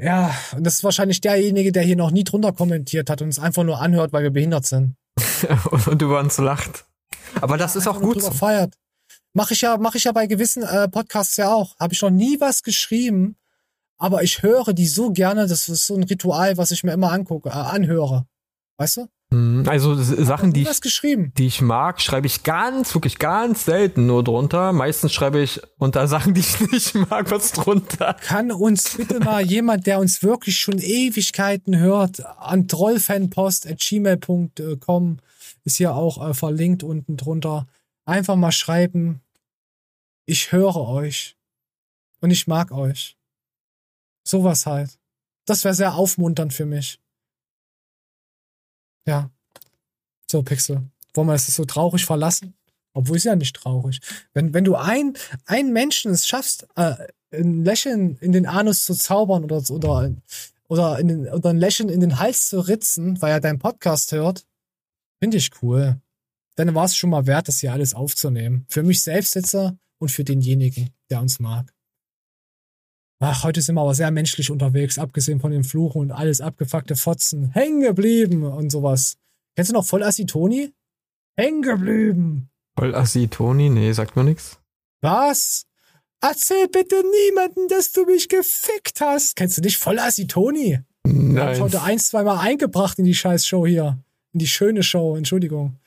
Ja, und das ist wahrscheinlich derjenige, der hier noch nie drunter kommentiert hat und es einfach nur anhört, weil wir behindert sind. [LAUGHS] und über uns lacht. Aber das ist auch gut. so. Feiert. Mache ich ja, mache ich ja bei gewissen äh, Podcasts ja auch. Habe ich noch nie was geschrieben, aber ich höre die so gerne. Das ist so ein Ritual, was ich mir immer angucke, äh, anhöre. Weißt du? Mm, Also Sachen, die ich, die ich mag, schreibe ich ganz, wirklich ganz selten nur drunter. Meistens schreibe ich unter Sachen, die ich [LAUGHS] nicht mag, was drunter. Kann uns bitte mal jemand, der uns wirklich schon Ewigkeiten hört, an trollfanpost.gmail.com ist hier auch äh, verlinkt unten drunter. Einfach mal schreiben. Ich höre euch. Und ich mag euch. Sowas halt. Das wäre sehr aufmunternd für mich. Ja. So, Pixel. Wollen wir es so traurig verlassen? Obwohl ist ja nicht traurig. Wenn, wenn du ein, einen Menschen es schaffst, äh, ein Lächeln in den Anus zu zaubern oder, oder, oder, in den, oder ein Lächeln in den Hals zu ritzen, weil er deinen Podcast hört, finde ich cool. Dann war es schon mal wert, das hier alles aufzunehmen. Für mich selbst jetzt und für denjenigen, der uns mag. Ach, heute sind wir aber sehr menschlich unterwegs, abgesehen von den Fluchen und alles abgefuckte Fotzen. Hängen geblieben und sowas. Kennst du noch voll Toni? Hängen geblieben. Voll assi, Toni? Nee, sagt mir nix. Was? Erzähl bitte niemanden, dass du mich gefickt hast. Kennst du nicht voll Toni? Hab ich Nein. heute ein, zweimal eingebracht in die scheiß Show hier. In die schöne Show, Entschuldigung.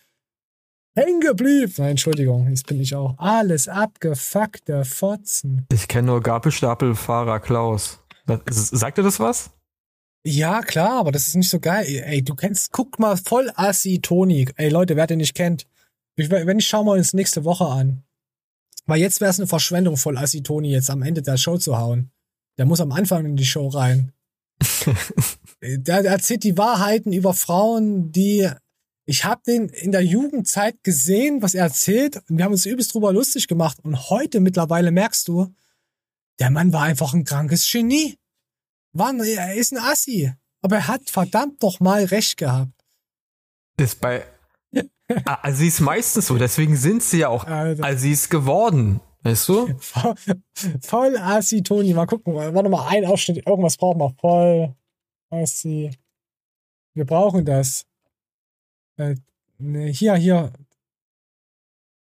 Hängen geblieben. Nein, Entschuldigung, jetzt bin ich auch. Alles abgefuckte Fotzen. Ich kenne nur Gabelstapelfahrer Klaus. Sagt dir das was? Ja, klar, aber das ist nicht so geil. Ey, du kennst, guck mal, voll assi Toni. Ey, Leute, wer den nicht kennt. Ich, wenn ich schauen wir uns nächste Woche an. Weil jetzt wäre es eine Verschwendung, voll assi Toni jetzt am Ende der Show zu hauen. Der muss am Anfang in die Show rein. [LAUGHS] der, der erzählt die Wahrheiten über Frauen, die ich habe den in der Jugendzeit gesehen, was er erzählt, und wir haben uns übelst drüber lustig gemacht. Und heute mittlerweile merkst du, der Mann war einfach ein krankes Genie. Ein- er ist ein Assi. Aber er hat verdammt doch mal recht gehabt. Ist bei Ah, Assis meistens so, deswegen sind sie ja auch Assis geworden. Weißt du? Voll Assi, Toni. Mal gucken. Warte mal, ein Ausschnitt. Irgendwas brauchen wir. Voll Assi. Wir brauchen das. Äh, ne, hier, hier.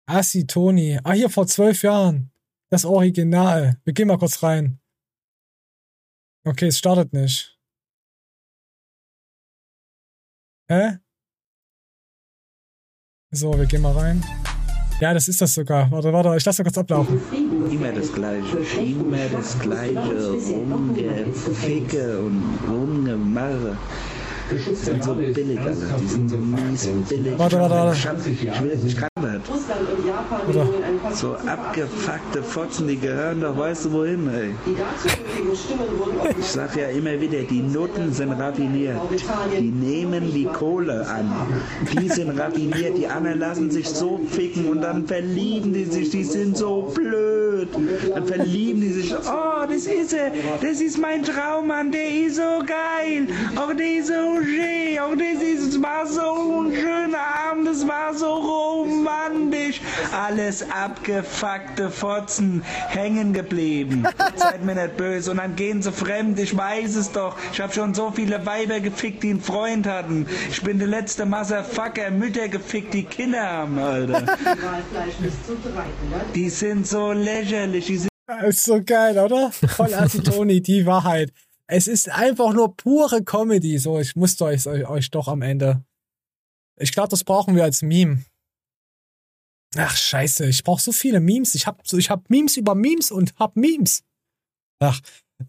Assi, Toni. Ah, hier vor zwölf Jahren. Das Original. Wir gehen mal kurz rein. Okay, es startet nicht. Hä? So, wir gehen mal rein. Ja, das ist das sogar. Warte, warte, ich lasse kurz ablaufen. Immer das Gleiche, immer das Gleiche, rumgeficke und rumgemache. Die sind so billig, Alter. Die sind so mies billig. Warte, warte, warte. Ich, kann- ich will, ich kann das. So abgefuckte Fotzen, die gehören doch, weißt du wohin, ey. Ich sag ja immer wieder, die Noten sind raffiniert. Die nehmen die Kohle an. Die sind raffiniert, die anderen lassen sich so ficken und dann verlieben die sich, die sind so blöd. Dann verlieben die sich, oh, das ist er, das ist mein Traummann, der ist so geil. Auch der ist so schön, auch das ist, es war so ein schöner Abend, das war so romantisch. Alles abgefuckte Fotzen hängen geblieben. [LAUGHS] Seid mir nicht böse. Und dann gehen sie fremd, ich weiß es doch. Ich habe schon so viele Weiber gefickt, die einen Freund hatten. Ich bin der letzte Motherfucker, Mütter gefickt, die Kinder haben, Alter. Die sind so lächerlich, die sind Ist so geil, oder? Voll Assi Toni, die Wahrheit. Es ist einfach nur pure Comedy. So, ich musste euch, euch doch am Ende. Ich glaube, das brauchen wir als Meme. Ach, scheiße, ich brauche so viele Memes. Ich habe ich hab Memes über Memes und hab Memes. Ach,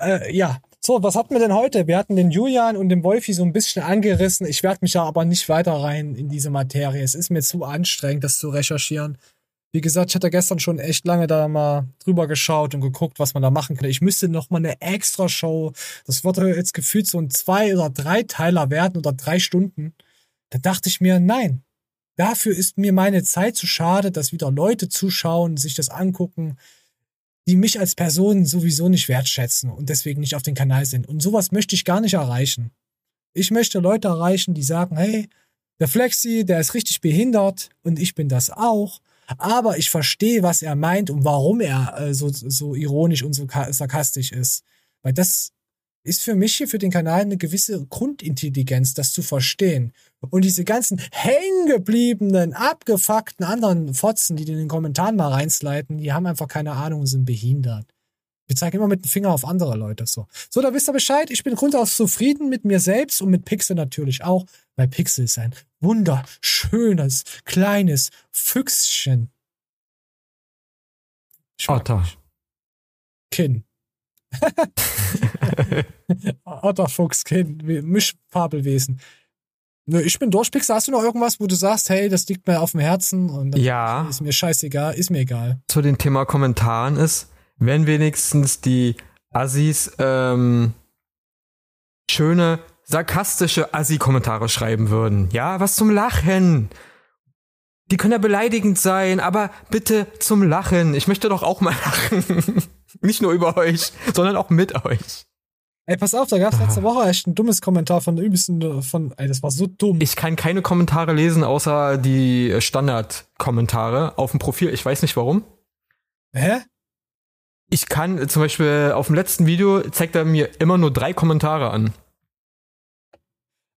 äh, ja. So, was hatten wir denn heute? Wir hatten den Julian und den Wolfi so ein bisschen angerissen. Ich werde mich ja aber nicht weiter rein in diese Materie. Es ist mir zu anstrengend, das zu recherchieren. Wie gesagt, ich hatte gestern schon echt lange da mal drüber geschaut und geguckt, was man da machen kann. Ich müsste noch mal eine extra Show. Das würde jetzt gefühlt so ein zwei oder drei Teiler werden oder drei Stunden. Da dachte ich mir, nein. Dafür ist mir meine Zeit zu schade, dass wieder Leute zuschauen, sich das angucken, die mich als Person sowieso nicht wertschätzen und deswegen nicht auf den Kanal sind. Und sowas möchte ich gar nicht erreichen. Ich möchte Leute erreichen, die sagen, hey, der Flexi, der ist richtig behindert und ich bin das auch. Aber ich verstehe, was er meint und warum er äh, so, so ironisch und so ka- sarkastisch ist. Weil das ist für mich hier für den Kanal eine gewisse Grundintelligenz, das zu verstehen. Und diese ganzen hängengebliebenen, abgefuckten anderen Fotzen, die in den Kommentaren mal reinsliden, die haben einfach keine Ahnung und sind behindert. Wir zeigen immer mit dem Finger auf andere Leute so. So, da wisst ihr Bescheid. Ich bin grundaus zufrieden mit mir selbst und mit Pixel natürlich auch, weil Pixel ist ein wunderschönes, kleines Füchschen. Otter. Kinn. [LAUGHS] Otterfuchskinn, wie- Mischfabelwesen. Nö, ich bin durch, Pixel. Hast du noch irgendwas, wo du sagst, hey, das liegt mir auf dem Herzen und Ja. ist mir scheißegal, ist mir egal. zu dem Thema Kommentaren ist, wenn wenigstens die Assis ähm, schöne, sarkastische Assi-Kommentare schreiben würden. Ja, was zum Lachen. Die können ja beleidigend sein, aber bitte zum Lachen. Ich möchte doch auch mal [LAUGHS] lachen. Nicht nur über euch, sondern auch mit euch. Ey, pass auf, da gab's letzte Woche echt ein dummes Kommentar von der übelsten, von, ey, das war so dumm. Ich kann keine Kommentare lesen, außer die Standard-Kommentare auf dem Profil. Ich weiß nicht warum. Hä? Ich kann äh, zum Beispiel auf dem letzten Video zeigt er mir immer nur drei Kommentare an.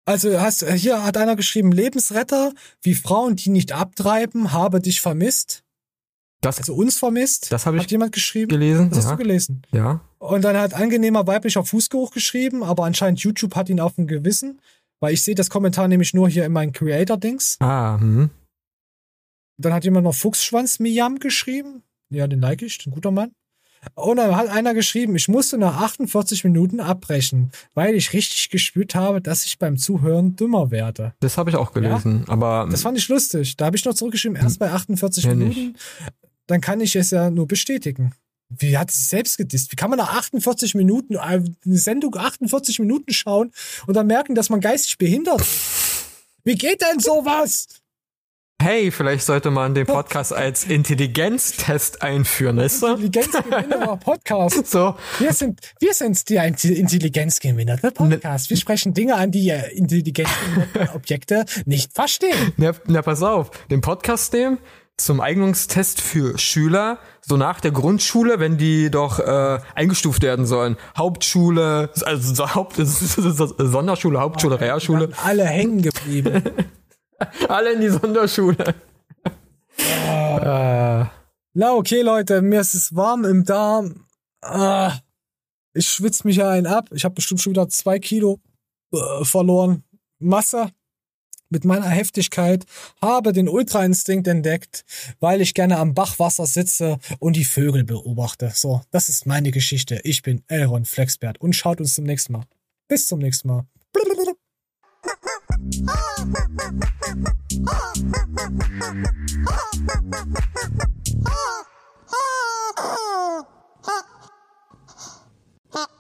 Also hast hier hat einer geschrieben, Lebensretter, wie Frauen, die nicht abtreiben, habe dich vermisst. Das, also uns vermisst. Das habe ich hat jemand geschrieben. gelesen. Das hast ja. du gelesen. Ja. Und dann hat angenehmer weiblicher Fußgeruch geschrieben, aber anscheinend YouTube hat ihn auf dem Gewissen, weil ich sehe das Kommentar nämlich nur hier in meinen Creator-Dings. Ah, hm. Dann hat jemand noch Fuchsschwanz Miam geschrieben. Ja, den like ich, ein guter Mann. Und dann hat einer geschrieben, ich musste nach 48 Minuten abbrechen, weil ich richtig gespürt habe, dass ich beim Zuhören dümmer werde. Das habe ich auch gelesen, aber Das fand ich lustig. Da habe ich noch zurückgeschrieben, erst bei 48 Ja, Minuten. Dann kann ich es ja nur bestätigen. Wie hat sie sich selbst gedisst? Wie kann man nach 48 Minuten, äh, eine Sendung 48 Minuten schauen und dann merken, dass man geistig behindert ist? Wie geht denn sowas? hey, vielleicht sollte man den Podcast als Intelligenztest einführen, weißt du? Intelligenzgewinner [LAUGHS] Podcast. So. Wir sind, wir sind die Intelligenzgewinner der Podcast. Wir sprechen Dinge an, die äh, intelligente Objekte nicht verstehen. Na, na, pass auf, den Podcast nehmen zum Eignungstest für Schüler, so nach der Grundschule, wenn die doch äh, eingestuft werden sollen. Hauptschule, also so Haupt, [LAUGHS] Sonderschule, Hauptschule, Realschule. Alle hängen geblieben. [LAUGHS] Alle in die Sonderschule. Äh, Na, okay, Leute, mir ist es warm im Darm. Ah, ich schwitze mich ja einen ab. Ich habe bestimmt schon wieder zwei Kilo äh, verloren. Masse mit meiner Heftigkeit habe den Ultra-Instinkt entdeckt, weil ich gerne am Bachwasser sitze und die Vögel beobachte. So, das ist meine Geschichte. Ich bin Elron Flexbert und schaut uns zum nächsten Mal. Bis zum nächsten Mal. [LAUGHS]